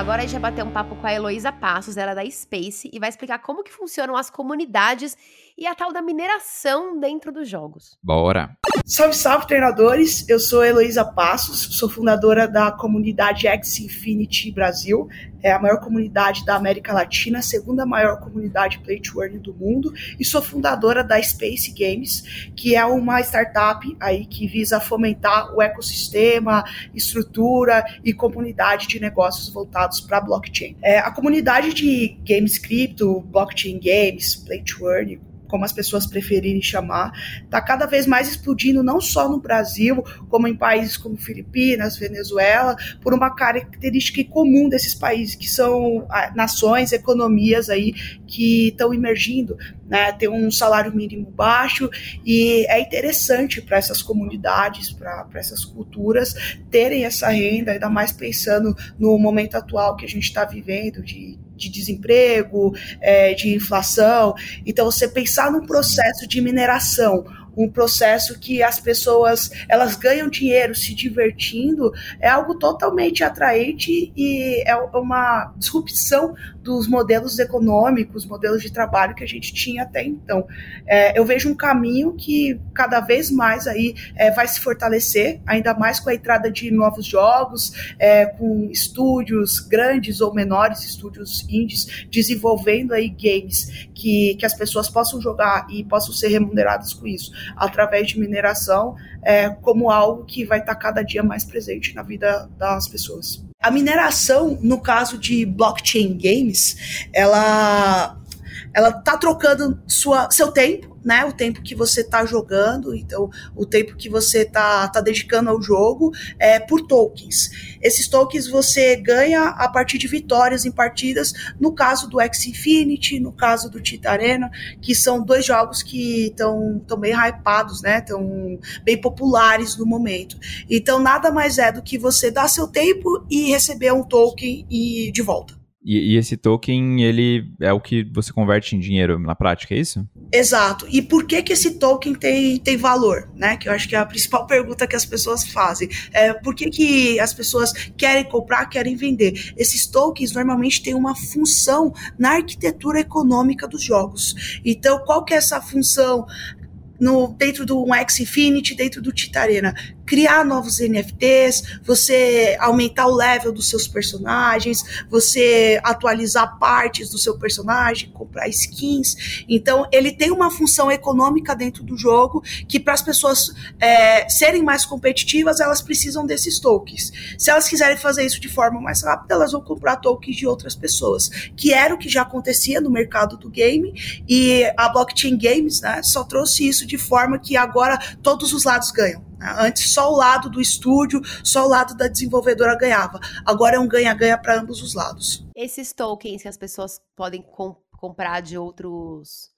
Agora a gente vai bater um papo com a Heloísa Passos, ela é da Space, e vai explicar como que funcionam as comunidades e a tal da mineração dentro dos jogos. Bora! Salve, salve, treinadores! Eu sou Heloísa Passos, sou fundadora da comunidade X Infinity Brasil, é a maior comunidade da América Latina, a segunda maior comunidade Play to Earn do mundo, e sou fundadora da Space Games, que é uma startup aí que visa fomentar o ecossistema, estrutura e comunidade de negócios voltados para blockchain. É, a comunidade de games cripto, blockchain games, Play to Earn, como as pessoas preferirem chamar, está cada vez mais explodindo, não só no Brasil, como em países como Filipinas, Venezuela, por uma característica comum desses países, que são ah, nações, economias aí que estão emergindo, né? Tem um salário mínimo baixo e é interessante para essas comunidades, para essas culturas terem essa renda, ainda mais pensando no momento atual que a gente está vivendo de de desemprego, é, de inflação. Então, você pensar num processo de mineração um processo que as pessoas elas ganham dinheiro se divertindo, é algo totalmente atraente e é uma disrupção dos modelos econômicos, modelos de trabalho que a gente tinha até então. É, eu vejo um caminho que cada vez mais aí é, vai se fortalecer, ainda mais com a entrada de novos jogos, é, com estúdios grandes ou menores, estúdios indies, desenvolvendo aí games que, que as pessoas possam jogar e possam ser remuneradas com isso, através de mineração, é, como algo que vai estar cada dia mais presente na vida das pessoas. A mineração, no caso de blockchain games, ela ela tá trocando sua, seu tempo, né? O tempo que você tá jogando, então o tempo que você tá, tá dedicando ao jogo é por tokens. Esses tokens você ganha a partir de vitórias em partidas, no caso do X Infinity, no caso do Tita Arena, que são dois jogos que estão bem hypados, né? Estão bem populares no momento. Então nada mais é do que você dar seu tempo e receber um token e de volta. E, e, esse token, ele é o que você converte em dinheiro na prática, é isso? Exato. E por que que esse token tem, tem valor, né? Que eu acho que é a principal pergunta que as pessoas fazem. É, por que que as pessoas querem comprar, querem vender? Esses tokens normalmente têm uma função na arquitetura econômica dos jogos. Então, qual que é essa função no, dentro do um X Infinity, dentro do Titarena? criar novos NFTs, você aumentar o level dos seus personagens, você atualizar partes do seu personagem, comprar skins. Então, ele tem uma função econômica dentro do jogo que, para as pessoas é, serem mais competitivas, elas precisam desses tokens. Se elas quiserem fazer isso de forma mais rápida, elas vão comprar tokens de outras pessoas, que era o que já acontecia no mercado do game, e a blockchain games né, só trouxe isso de forma que agora todos os lados ganham. Antes só o lado do estúdio, só o lado da desenvolvedora ganhava. Agora é um ganha-ganha para ambos os lados. Esses tokens que as pessoas podem com comprar de outros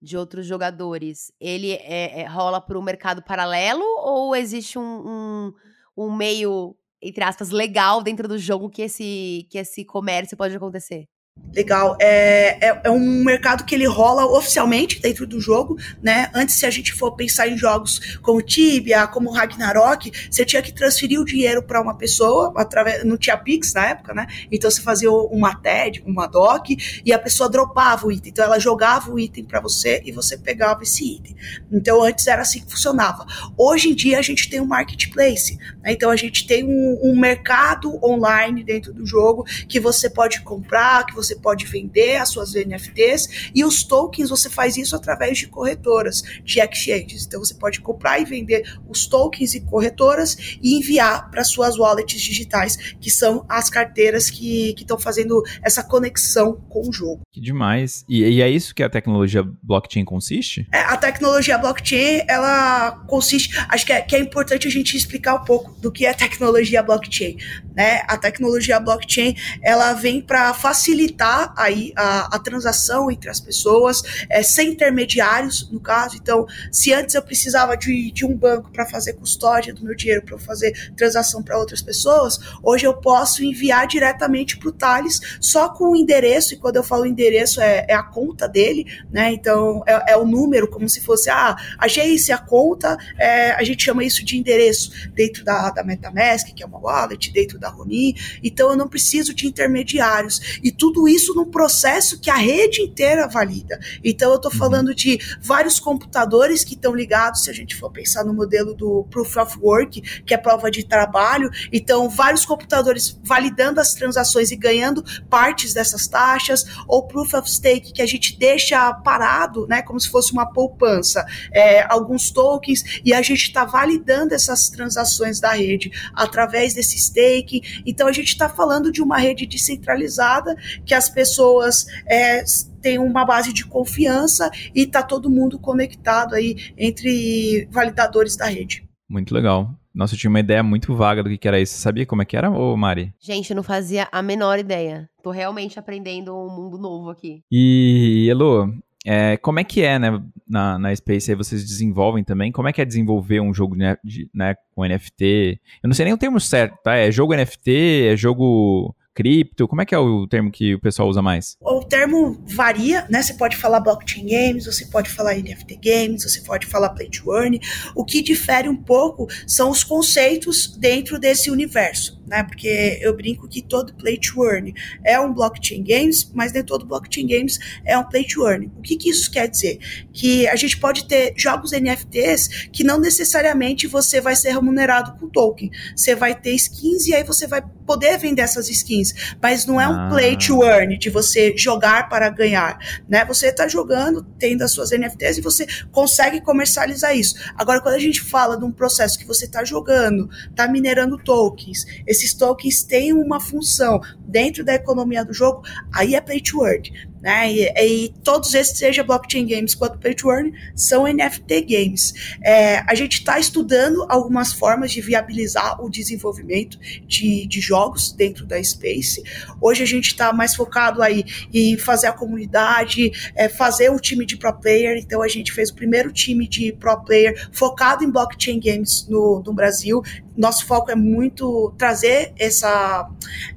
de outros jogadores, ele é, é, rola para o mercado paralelo ou existe um, um, um meio entre aspas legal dentro do jogo que esse que esse comércio pode acontecer? Legal. É, é, é, um mercado que ele rola oficialmente dentro do jogo, né? Antes, se a gente for pensar em jogos como Tibia, como Ragnarok, você tinha que transferir o dinheiro para uma pessoa, através, não tinha Pix na época, né? Então você fazia uma TED, uma DOC, e a pessoa dropava o item. Então ela jogava o item para você e você pegava esse item. Então antes era assim que funcionava. Hoje em dia a gente tem um marketplace, né? então a gente tem um, um mercado online dentro do jogo que você pode comprar, que você você pode vender as suas NFTs e os tokens você faz isso através de corretoras, de exchanges. Então você pode comprar e vender os tokens e corretoras e enviar para suas wallets digitais, que são as carteiras que estão fazendo essa conexão com o jogo. Que demais. E, e é isso que a tecnologia blockchain consiste? É, a tecnologia blockchain, ela consiste. Acho que é, que é importante a gente explicar um pouco do que é tecnologia blockchain. Né? A tecnologia blockchain ela vem para facilitar facilitar aí a, a transação entre as pessoas, é, sem intermediários, no caso. Então, se antes eu precisava de, de um banco para fazer custódia do meu dinheiro, para fazer transação para outras pessoas, hoje eu posso enviar diretamente para o Thales só com o endereço, e quando eu falo endereço é, é a conta dele, né? Então, é, é, o número, como se fosse, ah, agência, a conta, é, a gente chama isso de endereço dentro da, da MetaMask, que é uma wallet, dentro da Ronin. Então, eu não preciso de intermediários. E tudo isso num processo que a rede inteira valida. Então, eu estou uhum. falando de vários computadores que estão ligados, se a gente for pensar no modelo do Proof of Work, que é prova de trabalho. Então, vários computadores validando as transações e ganhando partes dessas taxas, ou Proof of Stake, que a gente deixa parado, né, como se fosse uma poupança, é, alguns tokens, e a gente está validando essas transações da rede através desse stake. Então, a gente está falando de uma rede descentralizada que as pessoas é, têm uma base de confiança e está todo mundo conectado aí entre validadores da rede. Muito legal. Nossa, eu tinha uma ideia muito vaga do que era isso. Você sabia como é que era, ô Mari? Gente, eu não fazia a menor ideia. Tô realmente aprendendo um mundo novo aqui. E, Elo, é, como é que é, né, na, na Space aí vocês desenvolvem também? Como é que é desenvolver um jogo de, né, com NFT? Eu não sei nem o termo certo, tá? É jogo NFT, é jogo cripto? Como é que é o termo que o pessoal usa mais? O termo varia, né? Você pode falar blockchain games, você pode falar NFT games, você pode falar play to earn. O que difere um pouco são os conceitos dentro desse universo, né? Porque eu brinco que todo play to earn é um blockchain games, mas nem todo blockchain games é um play to earn. O que, que isso quer dizer? Que a gente pode ter jogos NFTs que não necessariamente você vai ser remunerado com token. Você vai ter skins e aí você vai poder vender essas skins, mas não é um ah. play to earn de você jogar para ganhar, né? Você está jogando, tendo as suas NFTs e você consegue comercializar isso. Agora, quando a gente fala de um processo que você está jogando, está minerando tokens, esses tokens têm uma função dentro da economia do jogo, aí é play to earn. Né? E, e, todos esses, seja blockchain games quanto play to earn, são NFT games. É, a gente está estudando algumas formas de viabilizar o desenvolvimento de, de jogos dentro da Space. Hoje a gente está mais focado aí em fazer a comunidade, é, fazer o time de pro player. Então a gente fez o primeiro time de pro player focado em blockchain games no, no Brasil nosso foco é muito trazer essa,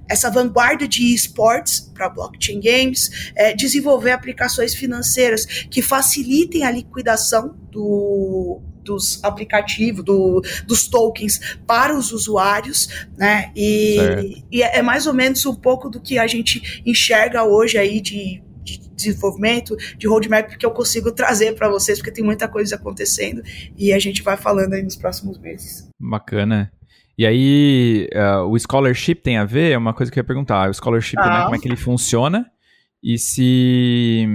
essa vanguarda de esportes para blockchain games, é, desenvolver aplicações financeiras que facilitem a liquidação do, dos aplicativos, do, dos tokens para os usuários, né? E, e, é mais ou menos um pouco do que a gente enxerga hoje aí de, de desenvolvimento, de roadmap, que eu consigo trazer para vocês, porque tem muita coisa acontecendo e a gente vai falando aí nos próximos meses. Bacana. E aí, uh, o scholarship tem a ver? É uma coisa que eu ia perguntar. O scholarship, ah. né, como é que ele funciona? E se,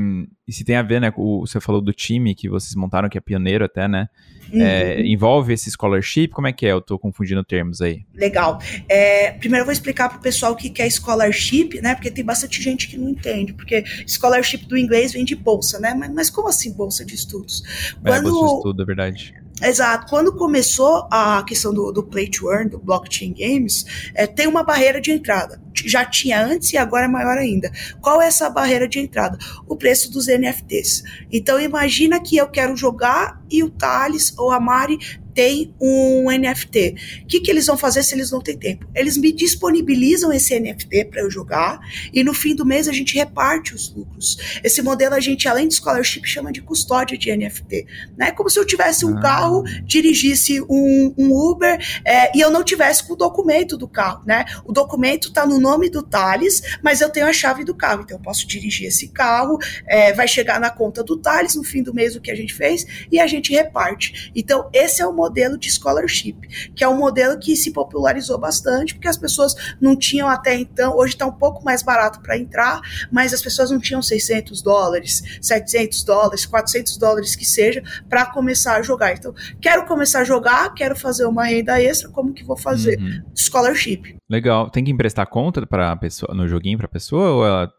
e se tem a ver, né? O, você falou do time que vocês montaram, que é pioneiro até, né? Uhum. É, envolve esse scholarship? Como é que é? Eu tô confundindo termos aí. Legal. É, primeiro eu vou explicar pro pessoal o que, que é scholarship, né? Porque tem bastante gente que não entende. Porque scholarship do inglês vem de bolsa, né? Mas, mas como assim bolsa de estudos? Quando, é, bolsa de estudo, é verdade. Exato. Quando começou a questão do, do Play to Earn, do blockchain games, é, tem uma barreira de entrada. Já tinha antes e agora é maior ainda. Qual é essa barreira de entrada? O preço dos NFTs. Então imagina que eu quero jogar e o Thales ou a Mari tem um NFT. O que, que eles vão fazer se eles não têm tempo? Eles me disponibilizam esse NFT para eu jogar e no fim do mês a gente reparte os lucros. Esse modelo a gente, além de scholarship, chama de custódia de NFT. Né? Como se eu tivesse um ah. carro, dirigisse um, um Uber é, e eu não tivesse com o documento do carro. Né? O documento está no nome do Thales, mas eu tenho a chave do carro. Então eu posso dirigir esse carro, é, vai chegar na conta do Thales no fim do mês o que a gente fez e a gente reparte. Então esse é o modelo de scholarship, que é um modelo que se popularizou bastante, porque as pessoas não tinham até então, hoje está um pouco mais barato para entrar, mas as pessoas não tinham 600 dólares, 700 dólares, 400 dólares que seja, para começar a jogar. Então, quero começar a jogar, quero fazer uma renda extra, como que vou fazer? Uhum. Scholarship. Legal. Tem que emprestar conta para pessoa no joguinho para pessoa ou ela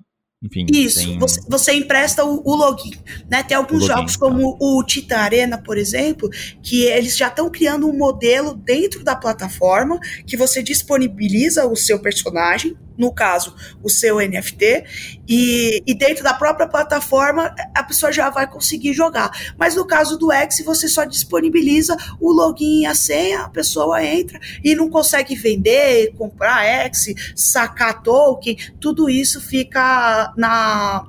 enfim, Isso, tem... você, você, empresta o, o, login. Né? Tem alguns login, jogos como tá. o Tita Arena, por exemplo, que eles já estão criando um modelo dentro da plataforma que você disponibiliza o seu personagem, no caso, o seu NFT, e, e, dentro da própria plataforma a pessoa já vai conseguir jogar. Mas no caso do X, você só disponibiliza o login e a senha, a pessoa entra e não consegue vender, comprar X, sacar token, tudo isso fica na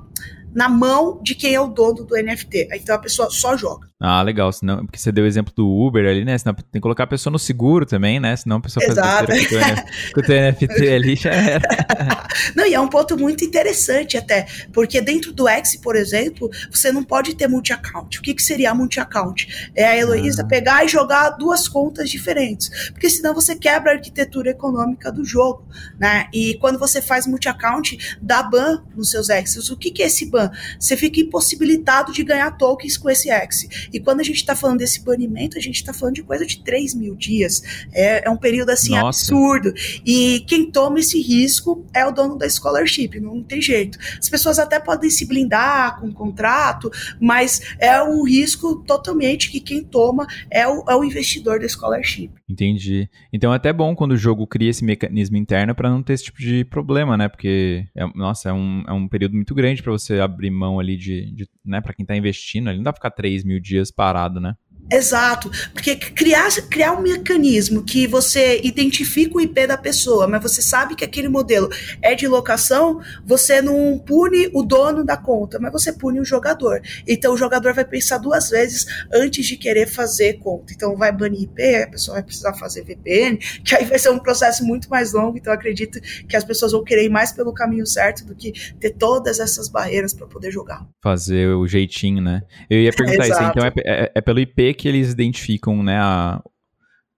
na mão de quem é o dono do NFT. Então a pessoa só joga. Ah, legal. Senão, porque você deu o exemplo do Uber ali, né? Senão tem que colocar a pessoa no seguro também, né? Senão a pessoa Exato. faz besteira com o teu NFT ali já era. não, e é um ponto muito interessante até, porque dentro do X, por exemplo, você não pode ter multi-account. O que, que seria multi-account? É a Heloísa ah. pegar e jogar duas contas diferentes, porque senão você quebra a arquitetura econômica do jogo, né? E quando você faz multi-account, dá ban nos seus X's. O que, que é esse ban? Você fica impossibilitado de ganhar tokens com esse X. E quando a gente está falando desse banimento, a gente está falando de coisa de 3 mil dias. É, é um período assim Nossa. absurdo. E quem toma esse risco é o dono da scholarship, não tem jeito. As pessoas até podem se blindar com um contrato, mas é um risco totalmente que quem toma é o, é o investidor da scholarship. Entendi. Então é até bom quando o jogo cria esse mecanismo interno para não ter esse tipo de problema, né? Porque, é, nossa, é um, é um período muito grande para você abrir mão ali de, de né, para quem está investindo, ali não dá pra ficar 3 mil dias parado, né? Exato, porque criar, criar um mecanismo que você identifica o IP da pessoa, mas você sabe que aquele modelo é de locação, você não pune o dono da conta, mas você pune o jogador. Então o jogador vai pensar duas vezes antes de querer fazer conta. Então vai banir IP, a pessoa vai precisar fazer VPN, que aí vai ser um processo muito mais longo. Então acredito que as pessoas vão querer ir mais pelo caminho certo do que ter todas essas barreiras para poder jogar. Fazer o jeitinho, né? Eu ia perguntar isso, então é, é, é pelo IP que eles identificam né, a,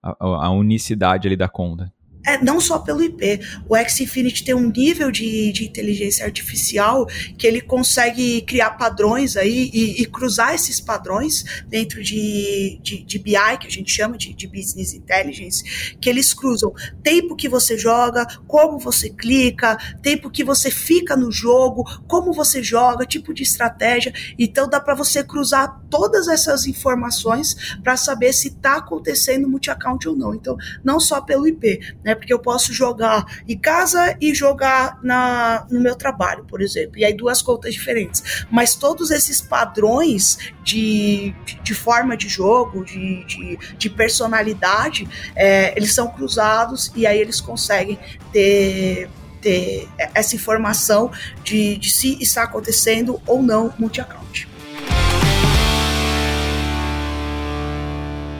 a, a unicidade ali da conta. É, não só pelo IP. O X-Infinity tem um nível de, de inteligência artificial que ele consegue criar padrões aí e, e cruzar esses padrões dentro de, de, de, BI, que a gente chama de, de Business Intelligence, que eles cruzam tempo que você joga, como você clica, tempo que você fica no jogo, como você joga, tipo de estratégia. Então dá para você cruzar todas essas informações para saber se está acontecendo multi-account ou não. Então, não só pelo IP, né? Né? Porque eu posso jogar em casa e jogar na, no meu trabalho, por exemplo. E aí duas contas diferentes. Mas todos esses padrões de, de, forma de jogo, de, de, de personalidade, é, eles são cruzados e aí eles conseguem ter ter essa informação de, de se está acontecendo ou não multi-account.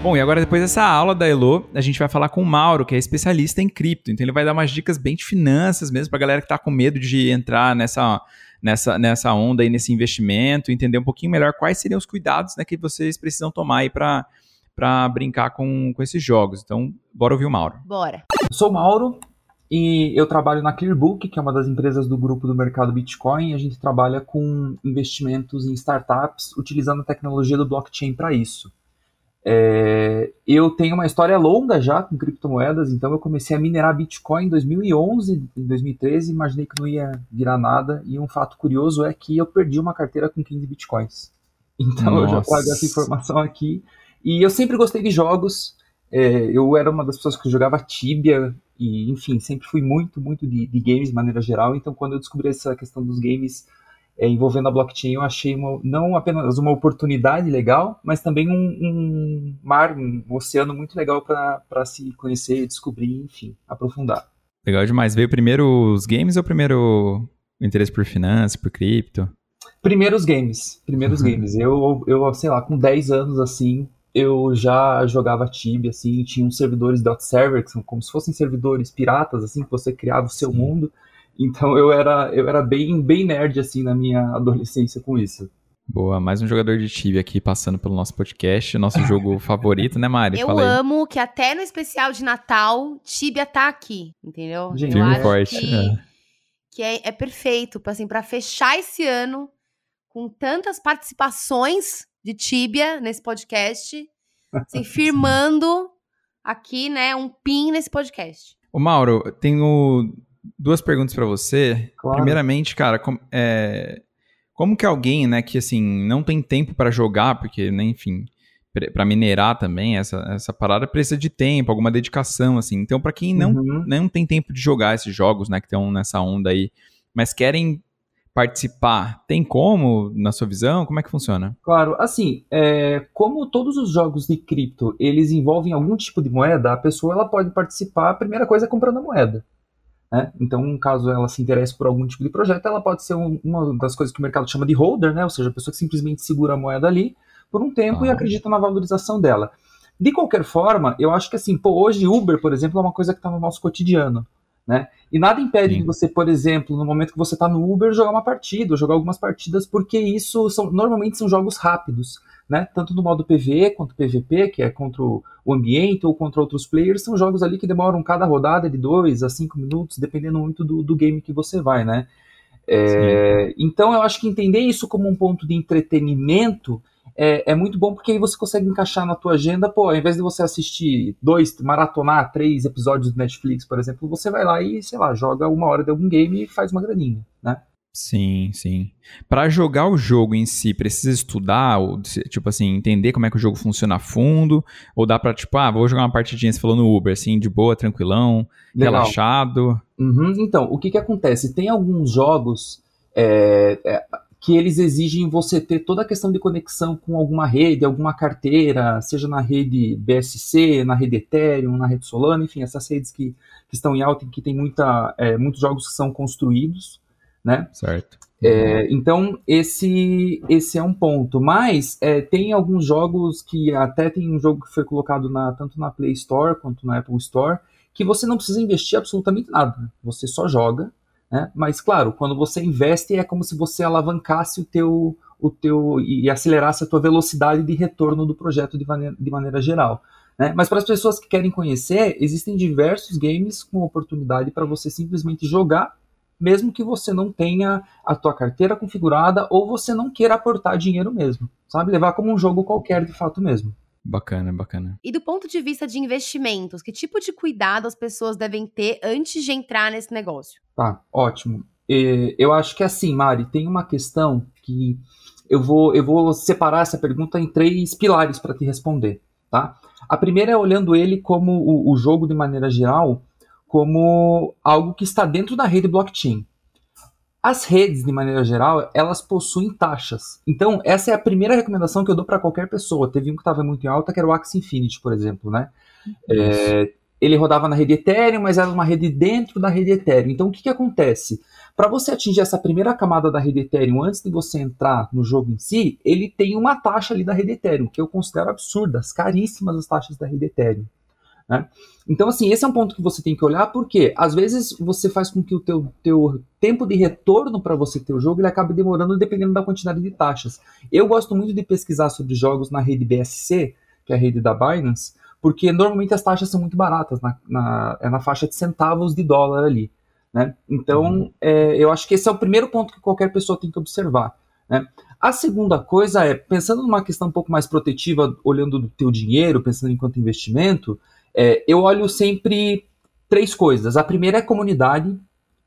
Bom, e agora depois dessa aula da Elo, a gente vai falar com o Mauro, que é especialista em cripto. Então ele vai dar umas dicas bem de finanças mesmo para a galera que está com medo de entrar nessa, nessa, nessa onda aí, nesse investimento, entender um pouquinho melhor quais seriam os cuidados né, que vocês precisam tomar aí para para brincar com, com esses jogos. Então, bora ouvir o Mauro. Bora. Eu sou o Mauro e eu trabalho na Clearbook, que é uma das empresas do grupo do mercado Bitcoin. A gente trabalha com investimentos em startups utilizando a tecnologia do blockchain para isso. É, eu tenho uma história longa já com criptomoedas, então eu comecei a minerar Bitcoin em 2011, em 2013, imaginei que não ia virar nada, e um fato curioso é que eu perdi uma carteira com 15 Bitcoins. Então Nossa. eu já trago essa informação aqui. E eu sempre gostei de jogos, é, eu era uma das pessoas que jogava Tibia, e enfim, sempre fui muito, muito de, de games de maneira geral, então quando eu descobri essa questão dos games é, envolvendo a blockchain, eu achei uma, não apenas uma oportunidade legal, mas também um, um mar, um oceano muito legal para se conhecer, descobrir, enfim, aprofundar. Legal demais. Veio primeiro os games ou primeiro o interesse por finanças, por cripto? Primeiros games. Primeiros uhum. games. Eu, eu, sei lá, com 10 anos assim, eu já jogava Tibia, assim, tinha uns servidores .server, que são como se fossem servidores piratas, assim, que você criava o seu Sim. mundo. Então eu era, eu era bem, bem nerd assim na minha adolescência com isso. Boa, mais um jogador de Tibia aqui passando pelo nosso podcast, nosso jogo favorito, né, Mari? Eu amo que até no especial de Natal, Tibia tá aqui, entendeu? Gente, eu acho forte, que, é. que é, é perfeito, assim, para fechar esse ano com tantas participações de Tibia nesse podcast, assim, firmando aqui, né, um pin nesse podcast. O Mauro, tenho duas perguntas para você. Claro. Primeiramente, cara, com, é, como que alguém, né, que assim, não tem tempo para jogar, porque, né, enfim, para minerar também, essa, essa parada precisa de tempo, alguma dedicação, assim. Então, para quem não, uhum. não tem tempo de jogar esses jogos, né, que estão nessa onda aí, mas querem participar, tem como, na sua visão? Como é que funciona? Claro, assim, é, como todos os jogos de cripto, eles envolvem algum tipo de moeda, a pessoa ela pode participar, a primeira coisa é comprando a moeda. Né? Então, caso ela se interesse por algum tipo de projeto, ela pode ser um, uma das coisas que o mercado chama de holder, né? ou seja, a pessoa que simplesmente segura a moeda ali por um tempo ah. e acredita na valorização dela. De qualquer forma, eu acho que assim, pô, hoje Uber, por exemplo, é uma coisa que está no nosso cotidiano. Né? E nada impede Sim. de você, por exemplo, no momento que você está no Uber, jogar uma partida, ou jogar algumas partidas, porque isso são, normalmente são jogos rápidos né? Tanto no modo PVE quanto PVP, que é contra o ambiente ou contra outros players, são jogos ali que demoram cada rodada de 2 a 5 minutos, dependendo muito do, do game que você vai, né? É, então eu acho que entender isso como um ponto de entretenimento é, é, muito bom porque aí você consegue encaixar na tua agenda, pô, ao invés de você assistir dois, maratonar três episódios do Netflix, por exemplo, você vai lá e, sei lá, joga uma hora de algum game e faz uma graninha, né? Sim, sim. Para jogar o jogo em si, precisa estudar, ou, tipo assim, entender como é que o jogo funciona a fundo, ou dá para tipo, ah, vou jogar uma partidinha, você falou no Uber, assim, de boa, tranquilão, Legal. relaxado. Uhum. Então, o que que acontece? Tem alguns jogos, é, é, que eles exigem você ter toda a questão de conexão com alguma rede, alguma carteira, seja na rede BSC, na rede Ethereum, na rede Solana, enfim, essas redes que, que estão em alta e que tem muita, é, muitos jogos que são construídos, né? Certo. É, então, esse, esse é um ponto. Mas é, tem alguns jogos que até tem um jogo que foi colocado na, tanto na Play Store quanto na Apple Store, que você não precisa investir absolutamente nada. Você só joga né? Mas, claro, quando você investe é como se você alavancasse o teu, o teu e acelerasse a tua velocidade de retorno do projeto de maneira, de maneira geral. Né? Mas para as pessoas que querem conhecer, existem diversos games com oportunidade para você simplesmente jogar, mesmo que você não tenha a tua carteira configurada ou você não queira aportar dinheiro mesmo, sabe? Levar como um jogo qualquer de fato mesmo. Bacana, bacana. E do ponto de vista de investimentos, que tipo de cuidado as pessoas devem ter antes de entrar nesse negócio? Tá, ótimo. Eu acho que assim, Mari, tem uma questão que eu vou, eu vou separar essa pergunta em três pilares para te responder, tá? A primeira é olhando ele como o, o jogo de maneira geral, como algo que está dentro da rede blockchain. As redes, de maneira geral, elas possuem taxas. Então, essa é a primeira recomendação que eu dou para qualquer pessoa. Teve um que estava muito em alta, que era o Axie Infinity, por exemplo, né? É, ele rodava na rede Ethereum, mas era uma rede dentro da rede Ethereum. Então, o que, que acontece? Para você atingir essa primeira camada da rede Ethereum, antes de você entrar no jogo em si, ele tem uma taxa ali da rede Ethereum, que eu considero absurdas, caríssimas as taxas da rede Ethereum. Né? Então, assim, esse é um ponto que você tem que olhar, porque às vezes você faz com que o teu, teu tempo de retorno para você ter o jogo ele acabe demorando dependendo da quantidade de taxas. Eu gosto muito de pesquisar sobre jogos na rede BSC, que é a rede da Binance, porque normalmente as taxas são muito baratas, na, na é na faixa de centavos de dólar ali. Né? Então, uhum. é, eu acho que esse é o primeiro ponto que qualquer pessoa tem que observar. Né? A segunda coisa é, pensando numa questão um pouco mais protetiva, olhando do teu dinheiro, pensando enquanto investimento, é, eu olho sempre três coisas. A primeira é comunidade.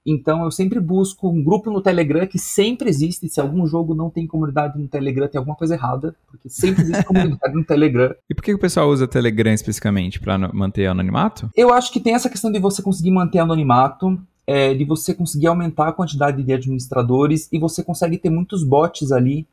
Então eu sempre busco um grupo no Telegram que sempre existe. Se algum jogo não tem comunidade no Telegram, tem alguma coisa errada, porque sempre existe comunidade no Telegram. E por que o pessoal usa Telegram especificamente? Para manter anonimato? Eu acho que tem essa questão de você conseguir manter anonimato. É, de você conseguir aumentar a quantidade de administradores e você consegue ter muitos bots ali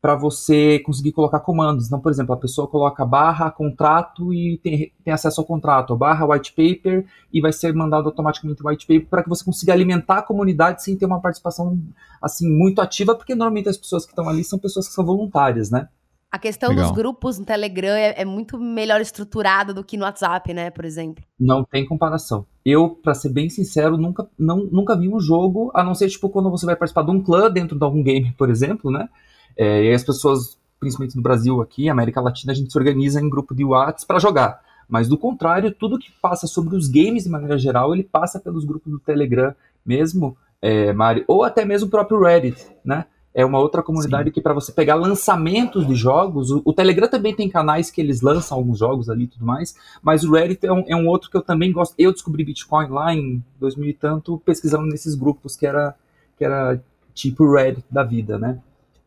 para você conseguir colocar comandos. Então, por exemplo, a pessoa coloca barra contrato e tem, tem acesso ao contrato, barra white paper e vai ser mandado automaticamente o white paper para que você consiga alimentar a comunidade sem ter uma participação assim muito ativa, porque normalmente as pessoas que estão ali são pessoas que são voluntárias, né? A questão Legal. dos grupos no Telegram é, é, muito melhor estruturada do que no WhatsApp, né, por exemplo. Não tem comparação. Eu, para ser bem sincero, nunca, não, nunca vi um jogo, a não ser tipo quando você vai participar de um clã dentro de algum game, por exemplo, né? É, e as pessoas, principalmente no Brasil aqui, América Latina, a gente se organiza em grupo de WhatsApp para jogar. Mas do contrário, tudo que passa sobre os games de maneira geral, ele passa pelos grupos do Telegram mesmo, é, Mari, ou até mesmo o próprio Reddit, né? É uma outra comunidade Sim. que para você pegar lançamentos de jogos, o, o, Telegram também tem canais que eles lançam alguns jogos ali e tudo mais, mas o Reddit é um, é um outro que eu também gosto. Eu descobri Bitcoin lá em 2000 e tanto, pesquisando nesses grupos que era, que era tipo Reddit da vida, né?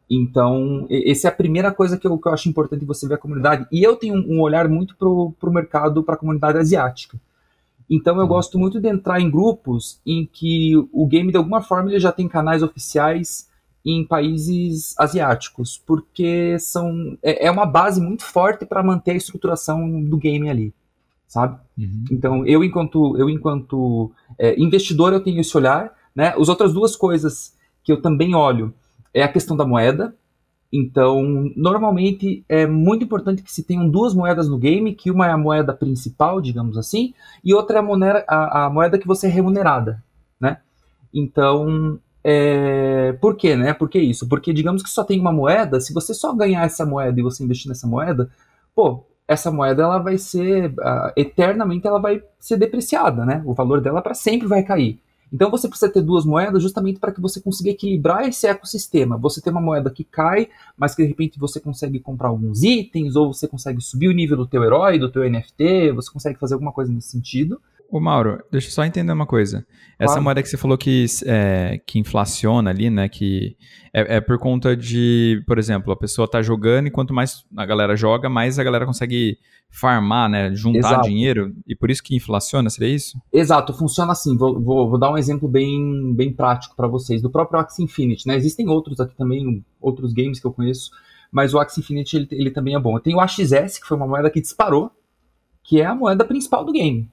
Então, essa é a primeira coisa que eu, que eu acho importante você ver a comunidade. E eu tenho um, olhar muito para o mercado, para a comunidade asiática. Então, eu uhum. gosto muito de entrar em grupos em que o game, de alguma forma, ele já tem canais oficiais em países asiáticos, porque são, é, é uma base muito forte para manter a estruturação do game ali, sabe? Uhum. Então, eu, enquanto, eu, enquanto é, investidor, eu tenho esse olhar. Né? As outras duas coisas que eu também olho é a questão da moeda. Então, normalmente é muito importante que se tenham duas moedas no game, que uma é a moeda principal, digamos assim, e outra é a, monera, a, a moeda que você é remunerada, né? Então, é... por quê, né? Por que isso? Porque digamos que só tem uma moeda, se você só ganhar essa moeda e você investir nessa moeda, pô, essa moeda ela vai ser uh, eternamente ela vai ser depreciada, né? O valor dela para sempre vai cair. Então você precisa ter duas moedas justamente para que você consiga equilibrar esse ecossistema. Você tem uma moeda que cai, mas que de repente você consegue comprar alguns itens, ou você consegue subir o nível do teu herói, do teu NFT, você consegue fazer alguma coisa nesse sentido. Ô Mauro, deixa eu só entender uma coisa. Essa Claro. moeda que você falou que, é, que inflaciona ali, né? Que é, é por conta de, por exemplo, a pessoa tá jogando e quanto mais a galera joga, mais a galera consegue farmar, né? Juntar Exato. dinheiro. E por isso que inflaciona, seria isso? Exato, funciona assim. Vou, vou, vou dar um exemplo bem, bem prático para vocês. Do próprio Axie Infinity, né? Existem outros aqui também, outros games que eu conheço, mas o Axie Infinity ele, ele também é bom. Tem o AXS, que foi uma moeda que disparou, que é a moeda principal do game.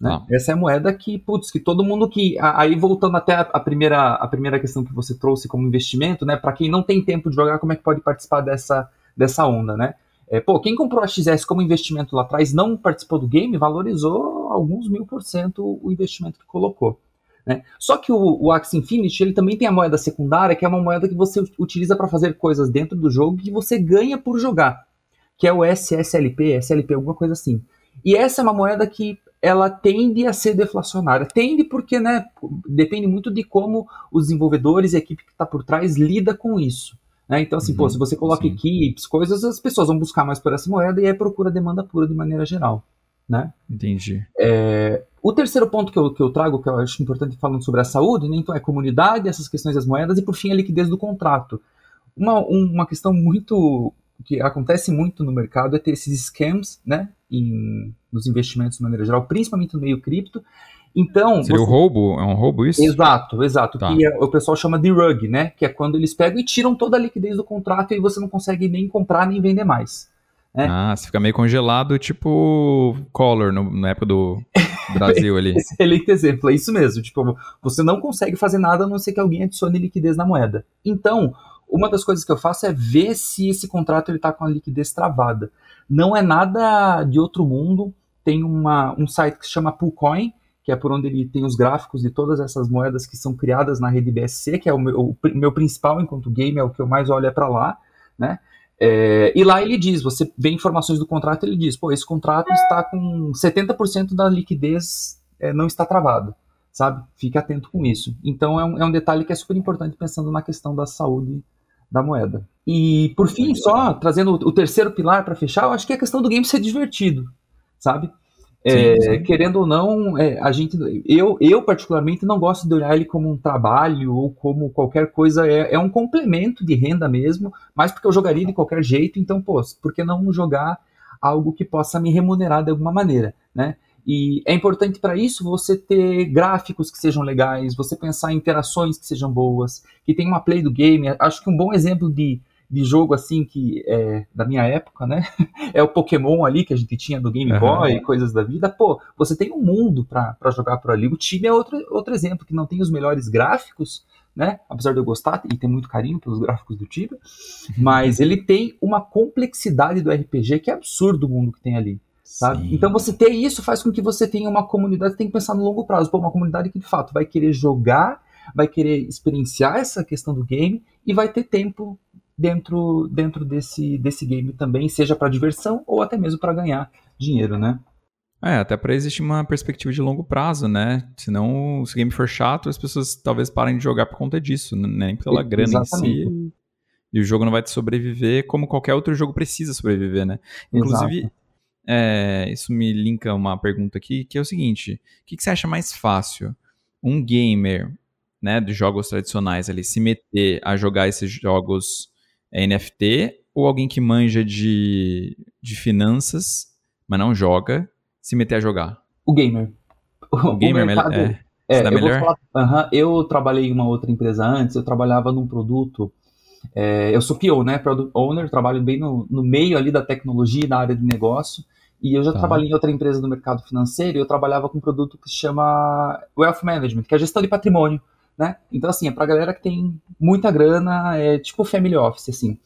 Né? Ah. Essa é a moeda que, putz, que todo mundo que. Aí voltando até a, a primeira, a primeira questão que você trouxe como investimento, né? Para quem não tem tempo de jogar, como é que pode participar dessa, dessa onda, né? É, pô, quem comprou a XS como investimento lá atrás não participou do game, valorizou alguns mil por cento o investimento que colocou. Né? Só que o, o Axie Infinity ele também tem a moeda secundária, que é uma moeda que você utiliza para fazer coisas dentro do jogo que você ganha por jogar, que é o SSLP, SLP, alguma coisa assim. E essa é uma moeda que ela tende a ser deflacionária. Tende porque, né, depende muito de como os desenvolvedores e a equipe que está por trás lida com isso. Né? Então, assim, Uhum, pô, se você coloca sim. equipes, coisas, as pessoas vão buscar mais por essa moeda e aí procura demanda pura de maneira geral. Né? Entendi. É, o terceiro ponto que eu, que eu trago, que eu acho importante falando sobre a saúde, né, então é comunidade, essas questões das moedas e por fim a liquidez do contrato. Uma, um- uma questão muito que acontece muito no mercado é ter esses scams, né, em, nos investimentos de maneira geral, principalmente no meio cripto. Então, Seria o você- roubo? É um roubo isso? Exato, exato. Tá. Que é- o pessoal chama de rug, né? Que é quando eles pegam e tiram toda a liquidez do contrato e você não consegue nem comprar nem vender mais. É. Ah, você fica meio congelado, tipo Collor no, na época do Brasil ali. Excelente exemplo, é isso mesmo. Tipo, você não consegue fazer nada a não ser que alguém adicione liquidez na moeda. Então, uma das coisas que eu faço é ver se esse contrato ele tá com a liquidez travada. Não é nada de outro mundo. Tem uma, um site que se chama Poolcoin, que é por onde ele tem os gráficos de todas essas moedas que são criadas na rede BSC, que é o meu, o meu principal enquanto game, é o que eu mais olho é para lá, né? É, e lá ele diz, você vê informações do contrato, ele diz, pô, esse contrato está com 70% da liquidez é, não está travado, sabe? Fique atento com isso. Então é um, é um detalhe que é super importante pensando na questão da saúde da moeda. E por fim, só trazendo o, terceiro pilar para fechar, eu acho que é a questão do game ser divertido, sabe? É, Sim, sim. Querendo ou não, é, a gente, eu, eu particularmente não gosto de olhar ele como um trabalho ou como qualquer coisa, é, é um complemento de renda mesmo, mas porque eu jogaria de qualquer jeito, então, pô, por que não jogar algo que possa me remunerar de alguma maneira, né? E é importante para isso você ter gráficos que sejam legais, você pensar em interações que sejam boas, que tem uma play do game. Acho que um bom exemplo de, de jogo assim que é da minha época, né? É o Pokémon ali que a gente tinha do Game. Boy, coisas da vida. Pô, você tem um mundo para jogar por ali. O time é outro, outro exemplo que não tem os melhores gráficos, né? Apesar de eu gostar e ter muito carinho pelos gráficos do Tibia, mas ele tem uma complexidade do RPG que é absurdo o mundo que tem ali sabe? Sim. Então você ter isso faz com que você tenha uma comunidade, tem que pensar no longo prazo, pô, uma comunidade que de fato vai querer jogar, vai querer experienciar essa questão do game e vai ter tempo dentro dentro desse desse game também, seja para diversão ou até mesmo para ganhar dinheiro, né? É, até pra existir uma perspectiva de longo prazo, né? Senão, se o game for chato, as pessoas talvez parem de jogar por conta disso, né? nem pela grana em si. Exatamente. E o jogo não vai te sobreviver como qualquer outro jogo precisa sobreviver, né? Inclusive, é, isso me linka uma pergunta aqui, que é o seguinte: o que, que você acha mais fácil? Um gamer, né, dos jogos tradicionais ali, se meter a jogar esses jogos é, NFT, ou alguém que manja de, de finanças, mas não joga, se meter a jogar? O gamer. O gamer mercado- é, É, dá eu, melhor? falar- Aham, eu trabalhei em uma outra empresa antes, eu trabalhava num produto. é, eu sou PO, né? Product Owner, trabalho bem no, no meio ali da tecnologia da área de negócio. E eu já Tá. trabalhei em outra empresa do mercado financeiro e eu trabalhava com um produto que se chama Wealth Management, que é a gestão de patrimônio, né? Então, assim, é pra galera que tem muita grana, é tipo family office, assim.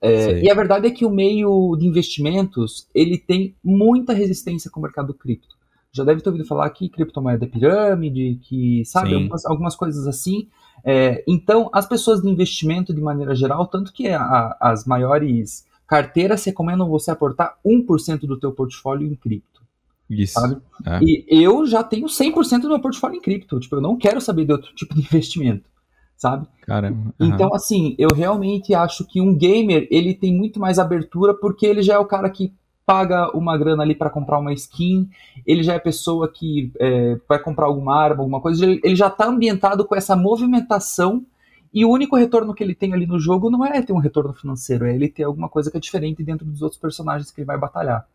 É, e a verdade é que o meio de investimentos, ele tem muita resistência com o mercado cripto. Já deve ter ouvido falar que criptomoeda é pirâmide, que, sabe, algumas, algumas coisas assim. É, então, as pessoas de investimento, de maneira geral, tanto que a- as maiores carteiras recomendam você aportar 1% do teu portfólio em cripto, Isso. sabe? É. E eu já tenho 100% do meu portfólio em cripto. Tipo, eu não quero saber de outro tipo de investimento, sabe? Caramba. Então, assim, eu realmente acho que um gamer, ele tem muito mais abertura porque ele já é o cara que paga uma grana ali para comprar uma skin, ele já é pessoa que é, vai comprar alguma arma, alguma coisa, ele já está ambientado com essa movimentação e o único retorno que ele tem ali no jogo não é ter um retorno financeiro, é ele ter alguma coisa que é diferente dentro dos outros personagens que ele vai batalhar,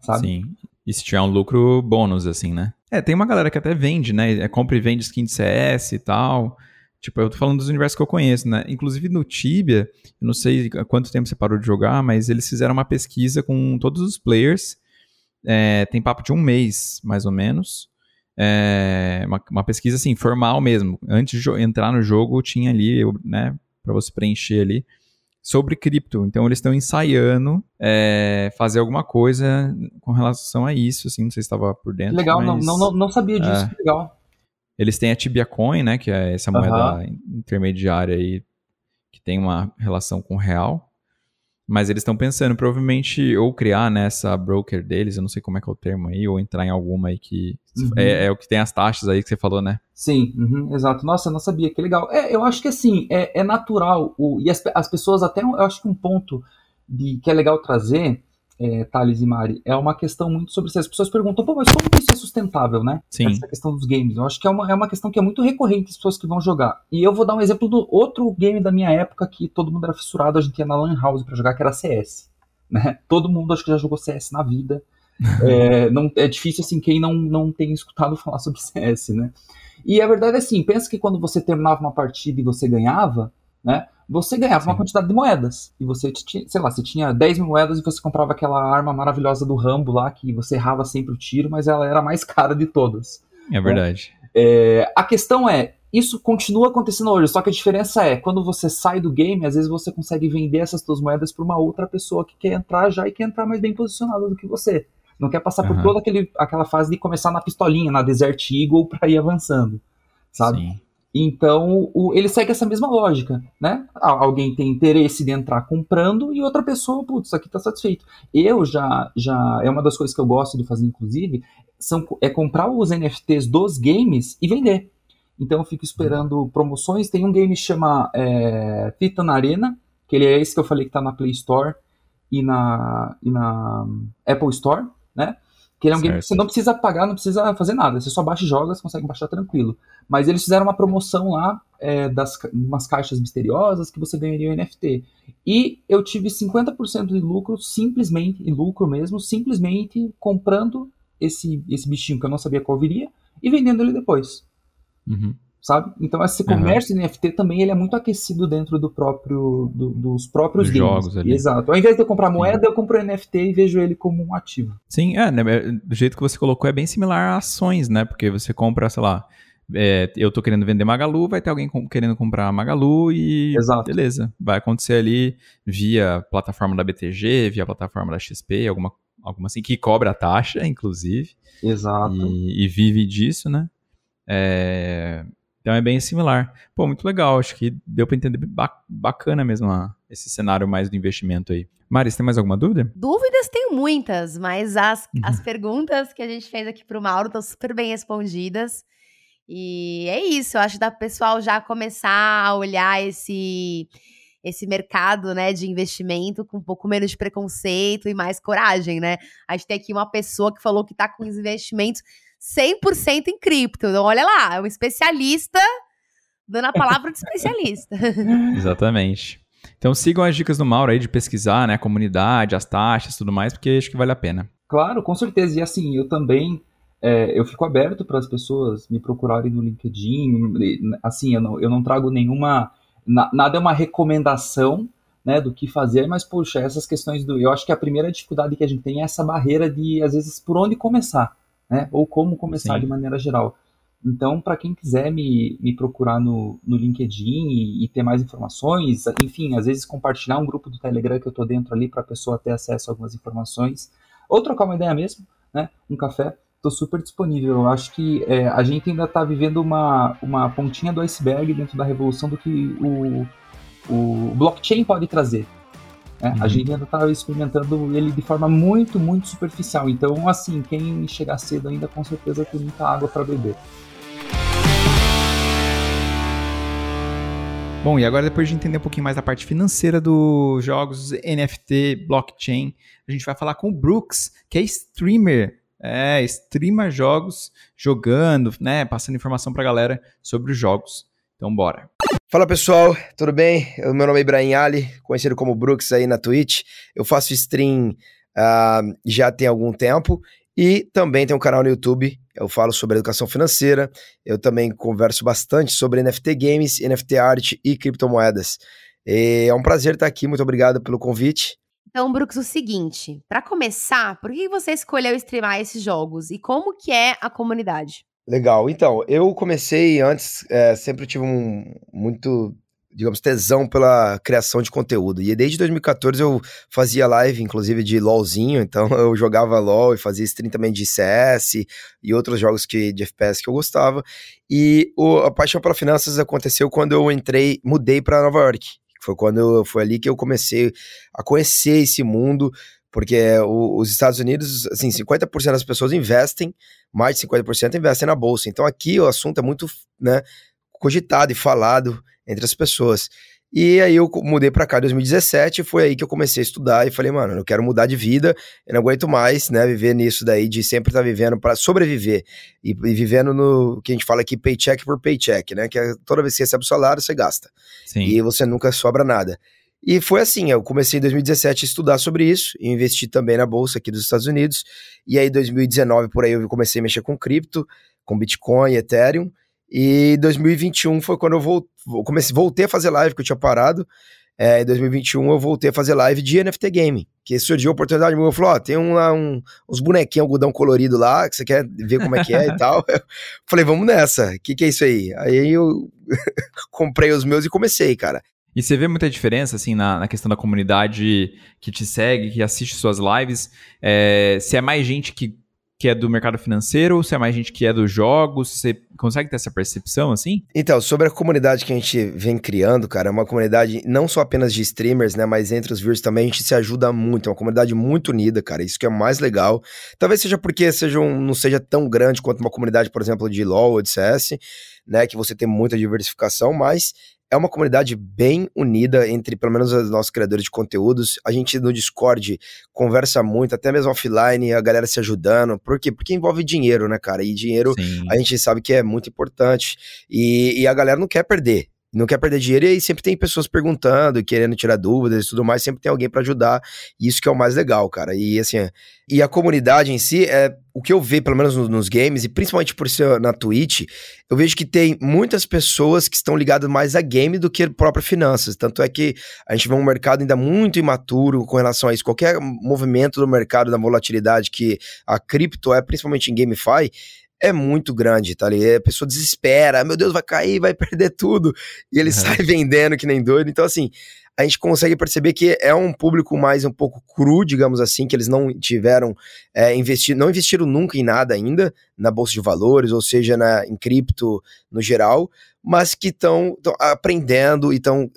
sabe? Sim. E se tiver um lucro bônus, assim, né? É, tem uma galera que até vende, né? É, compra e vende skin de CS e tal. Tipo, eu tô falando dos universos que eu conheço, né? Inclusive no Tibia, eu não sei há quanto tempo você parou de jogar, mas eles fizeram uma pesquisa com todos os players. É, tem papo de um mês, mais ou menos. É, uma, uma, pesquisa assim, formal mesmo. Antes de entrar no jogo, tinha ali, né, para você preencher ali, sobre cripto. Então eles estão ensaiando é, fazer alguma coisa com relação a isso, assim, não sei se estava por dentro. Legal, mas, não, não, não sabia disso, é, legal. Eles têm a Tibia Coin, né, que é essa moeda uhum. intermediária aí, que tem uma relação com o real. Mas eles estão pensando, provavelmente, ou criar nessa né, broker deles, eu não sei como é que é o termo aí, ou entrar em alguma aí que. Uhum. É, é, o que tem as taxas aí que você falou, né? Sim, uhum, exato. Nossa, eu não sabia, que legal. É, eu acho que assim, é, é natural, o, e as, as pessoas até, eu acho que um ponto de, que é legal trazer é, Thales e Mari, é uma questão muito sobre isso. As pessoas perguntam, pô, mas como que isso é sustentável, né? Sim. Essa questão dos games. Eu acho que é uma, é uma questão que é muito recorrente as pessoas que vão jogar. E eu vou dar um exemplo do outro game da minha época que todo mundo era fissurado, a gente ia na Lan House pra jogar, que era CS. Né? Todo mundo acho que já jogou CS na vida. é, não, é difícil assim quem não, não tem escutado falar sobre CS, né? E a verdade é assim, pensa que quando você terminava uma partida e você ganhava, né? você ganhava Sim. uma quantidade de moedas. E você tinha, sei lá, você tinha 10 mil moedas e você comprava aquela arma maravilhosa do Rambo lá, que você errava sempre o tiro, mas ela era a mais cara de todas. É verdade. É, a questão é, isso continua acontecendo hoje, só que a diferença é, quando você sai do game, às vezes você consegue vender essas suas moedas para uma outra pessoa que quer entrar já e quer entrar mais bem posicionada do que você. Não quer passar uhum. por toda aquele, aquela fase de começar na pistolinha, na Desert Eagle, para ir avançando, sabe? Sim. Então, o, ele segue essa mesma lógica, né? Alguém tem interesse de entrar comprando e outra pessoa, putz, isso aqui tá satisfeito. Eu já, já, é uma das coisas que eu gosto de fazer, inclusive, são, é comprar os NFTs dos games e vender. Então, eu fico esperando promoções. Tem um game que chama é, Titan Arena, que ele é esse que eu falei que tá na Play Store e na, e na Apple Store, né? Que ele é um certo. game que você não precisa pagar, não precisa fazer nada. Você só baixa e joga, você consegue baixar tranquilo. Mas eles fizeram uma promoção lá, é, das umas caixas misteriosas que você ganharia o NFT. E eu tive 50% de lucro, simplesmente, e lucro mesmo, simplesmente comprando esse, esse bichinho que eu não sabia qual viria e vendendo ele depois. Uhum sabe? Então esse comércio uhum. NFT também ele é muito aquecido dentro do próprio do, dos próprios games. jogos ali. Exato. Ao invés de eu comprar moeda, Sim. eu compro NFT e vejo ele como um ativo. Sim, é, né, é, do jeito que você colocou é bem similar a ações, né? Porque você compra, sei lá, é, eu tô querendo vender Magalu, vai ter alguém com, querendo comprar Magalu e Exato. beleza. Vai acontecer ali via plataforma da BTG, via plataforma da XP, alguma, alguma assim, que cobra a taxa, inclusive. Exato. E, e vive disso, né? É, então é bem similar. Pô, muito legal. Acho que deu para entender bacana mesmo a, esse cenário mais do investimento aí. Maris, tem mais alguma dúvida? Dúvidas tenho muitas, mas as, uhum. as perguntas que a gente fez aqui para o Mauro estão super bem respondidas. E é isso, eu acho que dá para o pessoal já começar a olhar esse esse mercado, né, de investimento com um pouco menos de preconceito e mais coragem, né? A gente tem aqui uma pessoa que falou que está com os investimentos 100% em cripto. Então, olha lá, é um especialista dando a palavra de especialista. Exatamente. Então sigam as dicas do Mauro aí de pesquisar, né, a comunidade, as taxas, tudo mais, porque acho que vale a pena. Claro, com certeza. E assim, eu também é, eu fico aberto para as pessoas me procurarem no LinkedIn. Assim, eu não, eu não trago nenhuma. Na, nada é uma recomendação né, do que fazer, mas, puxa, essas questões do. Eu acho que a primeira dificuldade que a gente tem é essa barreira de, às vezes, por onde começar né? Ou como começar Sim. de maneira geral. Então, para quem quiser me, me procurar no, no LinkedIn e, e, ter mais informações, enfim, às vezes compartilhar um grupo do Telegram que eu estou dentro ali para a pessoa ter acesso a algumas informações, ou trocar uma ideia mesmo, né? Um café, estou super disponível. Eu acho que é, a gente ainda está vivendo uma, uma pontinha do iceberg dentro da revolução do que o, o blockchain pode trazer. Né? Uhum. A gente ainda está experimentando ele de forma muito, muito superficial. Então, assim, quem chegar cedo ainda com certeza tem muita água para beber. Bom, e agora depois de entender um pouquinho mais da parte financeira dos jogos, NFT, blockchain, a gente vai falar com o Brooks, que é streamer, é, streama jogos, jogando, né, passando informação pra galera sobre os jogos. Então bora. Fala pessoal, tudo bem? Meu nome é Ibrahim Ali, conhecido como Brooks aí na Twitch. Eu faço stream uh, já tem algum tempo e também tem um canal no YouTube. Eu falo sobre educação financeira. Eu também converso bastante sobre NFT games, NFT art e criptomoedas. E é um prazer estar aqui. Muito obrigado pelo convite. Então, Brooks, o seguinte, para começar, por que você escolheu streamar esses jogos e como que é a comunidade? Legal. Então, eu comecei antes, é, sempre tive um muito, digamos, tesão pela criação de conteúdo. E desde 2014 eu fazia live, inclusive, de LOLzinho. Então, eu jogava LOL e fazia stream também de CS e outros jogos que, de FPS que eu gostava. E o, a paixão pela finanças aconteceu quando eu entrei, mudei para Nova York. Foi quando foi ali que eu comecei a conhecer esse mundo, porque o, os Estados Unidos, assim, 50% das pessoas investem, mais de 50% investem na bolsa. Então aqui o assunto é muito, né, cogitado e falado entre as pessoas. E aí eu mudei para cá em 2017, foi aí que eu comecei a estudar e falei, mano, eu quero mudar de vida, eu não aguento mais, né, viver nisso daí de sempre estar tá vivendo para sobreviver e, e, vivendo no que a gente fala aqui paycheck por paycheck, né, que é toda vez que você recebe o salário, você gasta. Sim. E você nunca sobra nada. E foi assim, eu comecei em 2017 a estudar sobre isso, e investi também na bolsa aqui dos Estados Unidos. E aí, 2019, por aí, eu comecei a mexer com cripto, com Bitcoin, Ethereum. E 2021 foi quando eu voltei, comecei, voltei a fazer live, que eu tinha parado. É, em 2021 eu voltei a fazer live de NFT Game, que surgiu a oportunidade, eu falou, ó, tem um, um, uns bonequinhos algodão colorido lá, que você quer ver como é que é e tal. Eu falei, vamos nessa, o que, que é isso aí? Aí eu comprei os meus e comecei, cara. E você vê muita diferença, assim, na, na questão da comunidade que te segue, que assiste suas lives? É, se é mais gente que, que é do mercado financeiro, se é mais gente que é dos jogos? Você consegue ter essa percepção, assim? Então, sobre a comunidade que a gente vem criando, cara, é uma comunidade não só apenas de streamers, né, mas entre os viewers também a gente se ajuda muito, é uma comunidade muito unida, cara, isso que é mais legal. Talvez seja porque seja um, não seja tão grande quanto uma comunidade, por exemplo, de LoL ou de CS, né, que você tem muita diversificação, mas é uma comunidade bem unida entre, pelo menos, os nossos criadores de conteúdos. A gente no Discord conversa muito, até mesmo offline, a galera se ajudando. Por quê? Porque envolve dinheiro, né, cara? E dinheiro Sim. a gente sabe que é muito importante. E, e a galera não quer perder não quer perder dinheiro, e aí sempre tem pessoas perguntando, querendo tirar dúvidas e tudo mais, sempre tem alguém para ajudar, isso que é o mais legal, cara. E assim, e a comunidade em si, é o que eu vejo, pelo menos nos, nos games, e principalmente por ser na Twitch, eu vejo que tem muitas pessoas que estão ligadas mais a game do que a própria finanças. Tanto é que a gente vê um mercado ainda muito imaturo com relação a isso. Qualquer movimento do mercado, da volatilidade que a cripto é, principalmente em GameFi, é muito grande, tá ali? A pessoa desespera, meu Deus, vai cair, vai perder tudo. E ele uhum. sai vendendo que nem doido. Então, assim, a gente consegue perceber que é um público mais um pouco cru, digamos assim, que eles não tiveram é, investir, não investiram nunca em nada ainda, na bolsa de valores, ou seja, na, em cripto no geral, mas que estão aprendendo e estão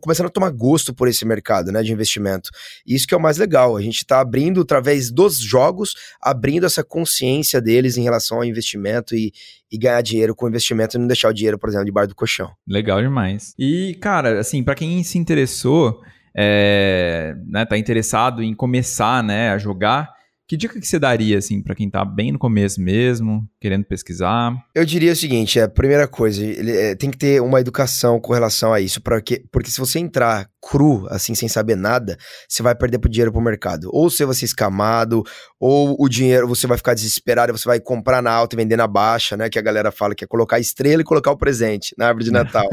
começando a tomar gosto por esse mercado né, de investimento. Isso que é o mais legal. A gente está abrindo, através dos jogos, abrindo essa consciência deles em relação ao investimento e, e ganhar dinheiro com investimento e não deixar o dinheiro, por exemplo, debaixo do colchão. Legal demais. E, cara, assim, para quem se interessou, é, né, tá interessado em começar né, a jogar, que dica que você daria, assim, para quem tá bem no começo mesmo, querendo pesquisar? Eu diria o seguinte, é, a primeira coisa, ele, é, tem que ter uma educação com relação a isso, porque, porque se você entrar cru, assim, sem saber nada, você vai perder pro dinheiro pro mercado. Ou você vai ser escamado, ou o dinheiro, você vai ficar desesperado, você vai comprar na alta e vender na baixa, né, que a galera fala que é colocar estrela e colocar o presente na árvore de Natal.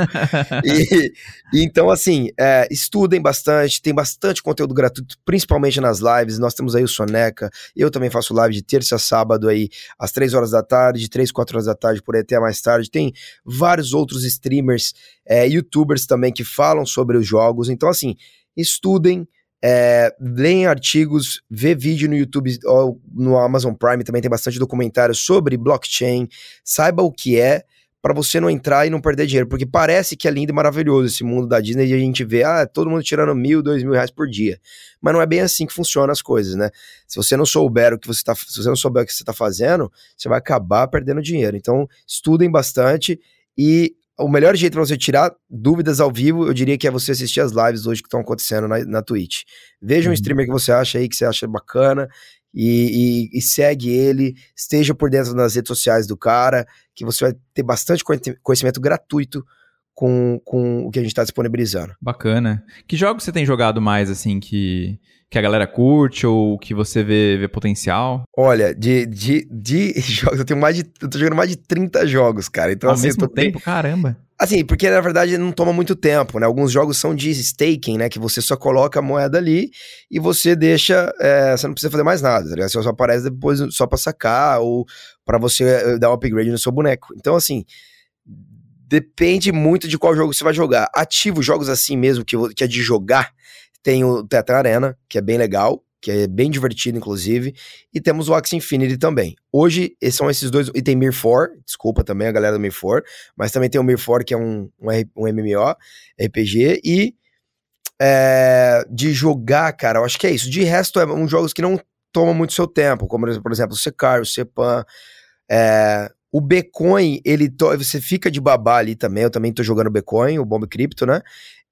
e, e, então, assim, é, estudem bastante, tem bastante conteúdo gratuito, principalmente nas lives, nós temos aí o Soneca, eu também faço live de terça a sábado aí, às três horas da tarde, três, quatro horas da tarde, por aí até mais tarde. Tem vários outros streamers, é, youtubers também que falam sobre os jogos. Então, assim, estudem, é, leem artigos, vê vídeo no YouTube ou no Amazon Prime, também tem bastante documentário sobre blockchain, saiba o que é, para você não entrar e não perder dinheiro, porque parece que é lindo e maravilhoso esse mundo da Disney e a gente vê, ah, todo mundo tirando mil, dois mil reais por dia. Mas não é bem assim que funcionam as coisas, né? Se você não souber o que você tá, se você não souber o que você está fazendo, você vai acabar perdendo dinheiro. Então, estudem bastante e o melhor jeito para você tirar dúvidas ao vivo, eu diria que é você assistir as lives hoje que estão acontecendo na, na Twitch. Veja um Uhum. streamer que você acha aí, que você acha bacana, e, e- e segue ele, esteja por dentro das redes sociais do cara, que você vai ter bastante conhe- conhecimento gratuito com, com o que a gente está disponibilizando. Bacana. Que jogos você tem jogado mais, assim, que, que a galera curte ou que você vê, vê potencial? Olha, de, de, de jogos, eu tenho mais de. Eu tô jogando mais de 30 jogos, cara. Então, Ao assim, mesmo tô bem- tempo? Caramba. Assim, porque na verdade não toma muito tempo, né? Alguns jogos são de staking, né? Que você só coloca a moeda ali e você deixa. é, você não precisa fazer mais nada, tá ligado? Você só aparece depois só pra sacar ou pra você eh, dar um upgrade no seu boneco. Então, assim. Depende muito de qual jogo você vai jogar. Ativo jogos assim mesmo, que, que é de jogar. Tem o Tetra Arena, que é bem legal, que é bem divertido, inclusive. E temos o Axie Infinity também. Hoje, esses são esses dois. E tem Mir 4, desculpa também a galera do Mir 4. Mas também tem o Mir 4, que é um, um, um MMO, RPG. E é, de jogar, cara, eu acho que é isso. De resto, é um jogos que não tomam muito seu tempo, como por exemplo o Secar, o Cepan. É, o Bitcoin, ele to- você fica de babá ali também. Eu também tô jogando Bitcoin, o Bomb Crypto, né?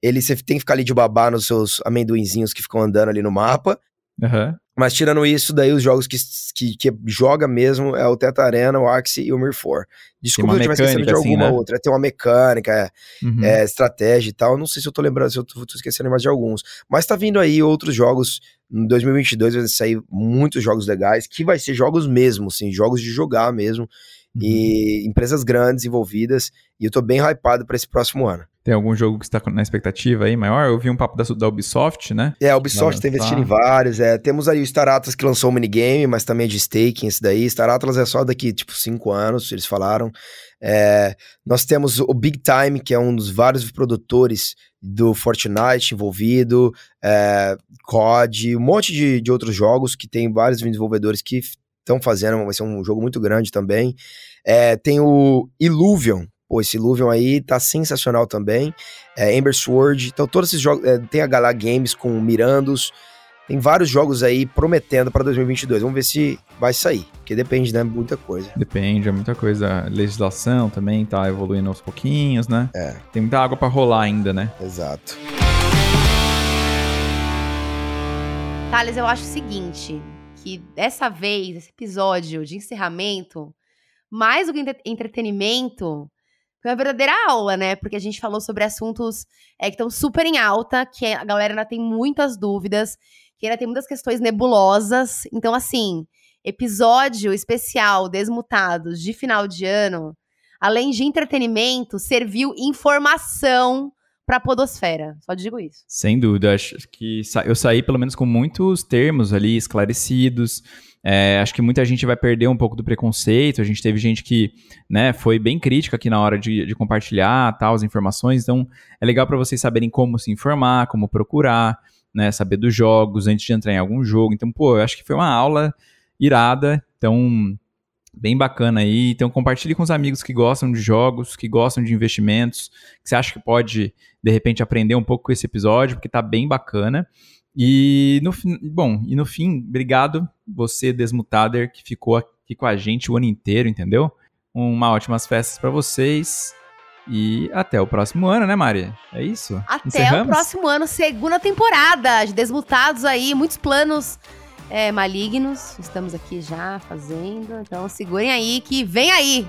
Ele você tem que ficar ali de babá nos seus amendoinzinhos que ficam andando ali no mapa. Aham. Mas tirando isso, daí os jogos que, que, que joga mesmo é o Teta Arena, o Axie e o Mir 4. Desculpa se eu estiver esquecendo de assim, alguma né? outra. Tem uma mecânica, é, Uhum. é, estratégia e tal. Não sei se eu tô lembrando, se eu tô, tô esquecendo mais de alguns. Mas tá vindo aí outros jogos. Em 2022 vai sair muitos jogos legais, que vai ser jogos mesmo, assim, jogos de jogar mesmo. Uhum. E empresas grandes envolvidas. E eu tô bem hypado pra esse próximo ano. Tem algum jogo que você tá na expectativa aí maior? Eu vi um papo da, da Ubisoft, né? É, a Ubisoft tá Vai investindo em vários. É, temos aí o Star Atlas que lançou um minigame, mas também é de staking esse daí. Star Atlas é só daqui, tipo, cinco anos, eles falaram. É, nós temos o Big Time, que é um dos vários produtores do Fortnite envolvido, é, COD, um monte de, de outros jogos que tem vários desenvolvedores que estão fazendo, vai ser um jogo muito grande também. É, tem o Illuvion, pô, esse Illuvion aí tá sensacional também. É, Ember Sword, então todos esses jogos, é, tem a Galá Games com Mirandos, tem vários jogos aí prometendo para 2022. Vamos ver se vai sair, porque depende, né, muita coisa. Depende, é muita coisa. A legislação também tá evoluindo aos pouquinhos, né? É. Tem muita água pra rolar ainda, né? Exato. Thales, eu acho o seguinte, que dessa vez, esse episódio de encerramento, mais do que entre- entretenimento, foi uma verdadeira aula, né? Porque a gente falou sobre assuntos é, que estão super em alta, que a galera ainda tem muitas dúvidas, que ainda tem muitas questões nebulosas. Então, assim, episódio especial Desmutados de final de ano, além de entretenimento, serviu informação pra podosfera. Só digo isso. Sem dúvida. Acho que sa- eu saí pelo menos com muitos termos ali esclarecidos. É, acho que muita gente vai perder um pouco do preconceito. A gente teve gente que né, foi bem crítica aqui na hora de, de compartilhar tal, as informações. Então, é legal para vocês saberem como se informar, como procurar, né, saber dos jogos antes de entrar em algum jogo. Então, pô, eu acho que foi uma aula irada. Então, bem bacana aí. Então, compartilhe com os amigos que gostam de jogos, que gostam de investimentos, que você acha que pode, de repente, aprender um pouco com esse episódio, porque tá bem bacana. E no fim, bom, e no fim, obrigado você, Desmutader, que ficou aqui com a gente o ano inteiro, entendeu? Uma ótimas festas para vocês. E até o próximo ano, né, Maria? É isso? Até o Encerramos? próximo ano, segunda temporada de Desmutados aí, muitos planos é, malignos. Estamos aqui já fazendo. Então segurem aí que vem aí.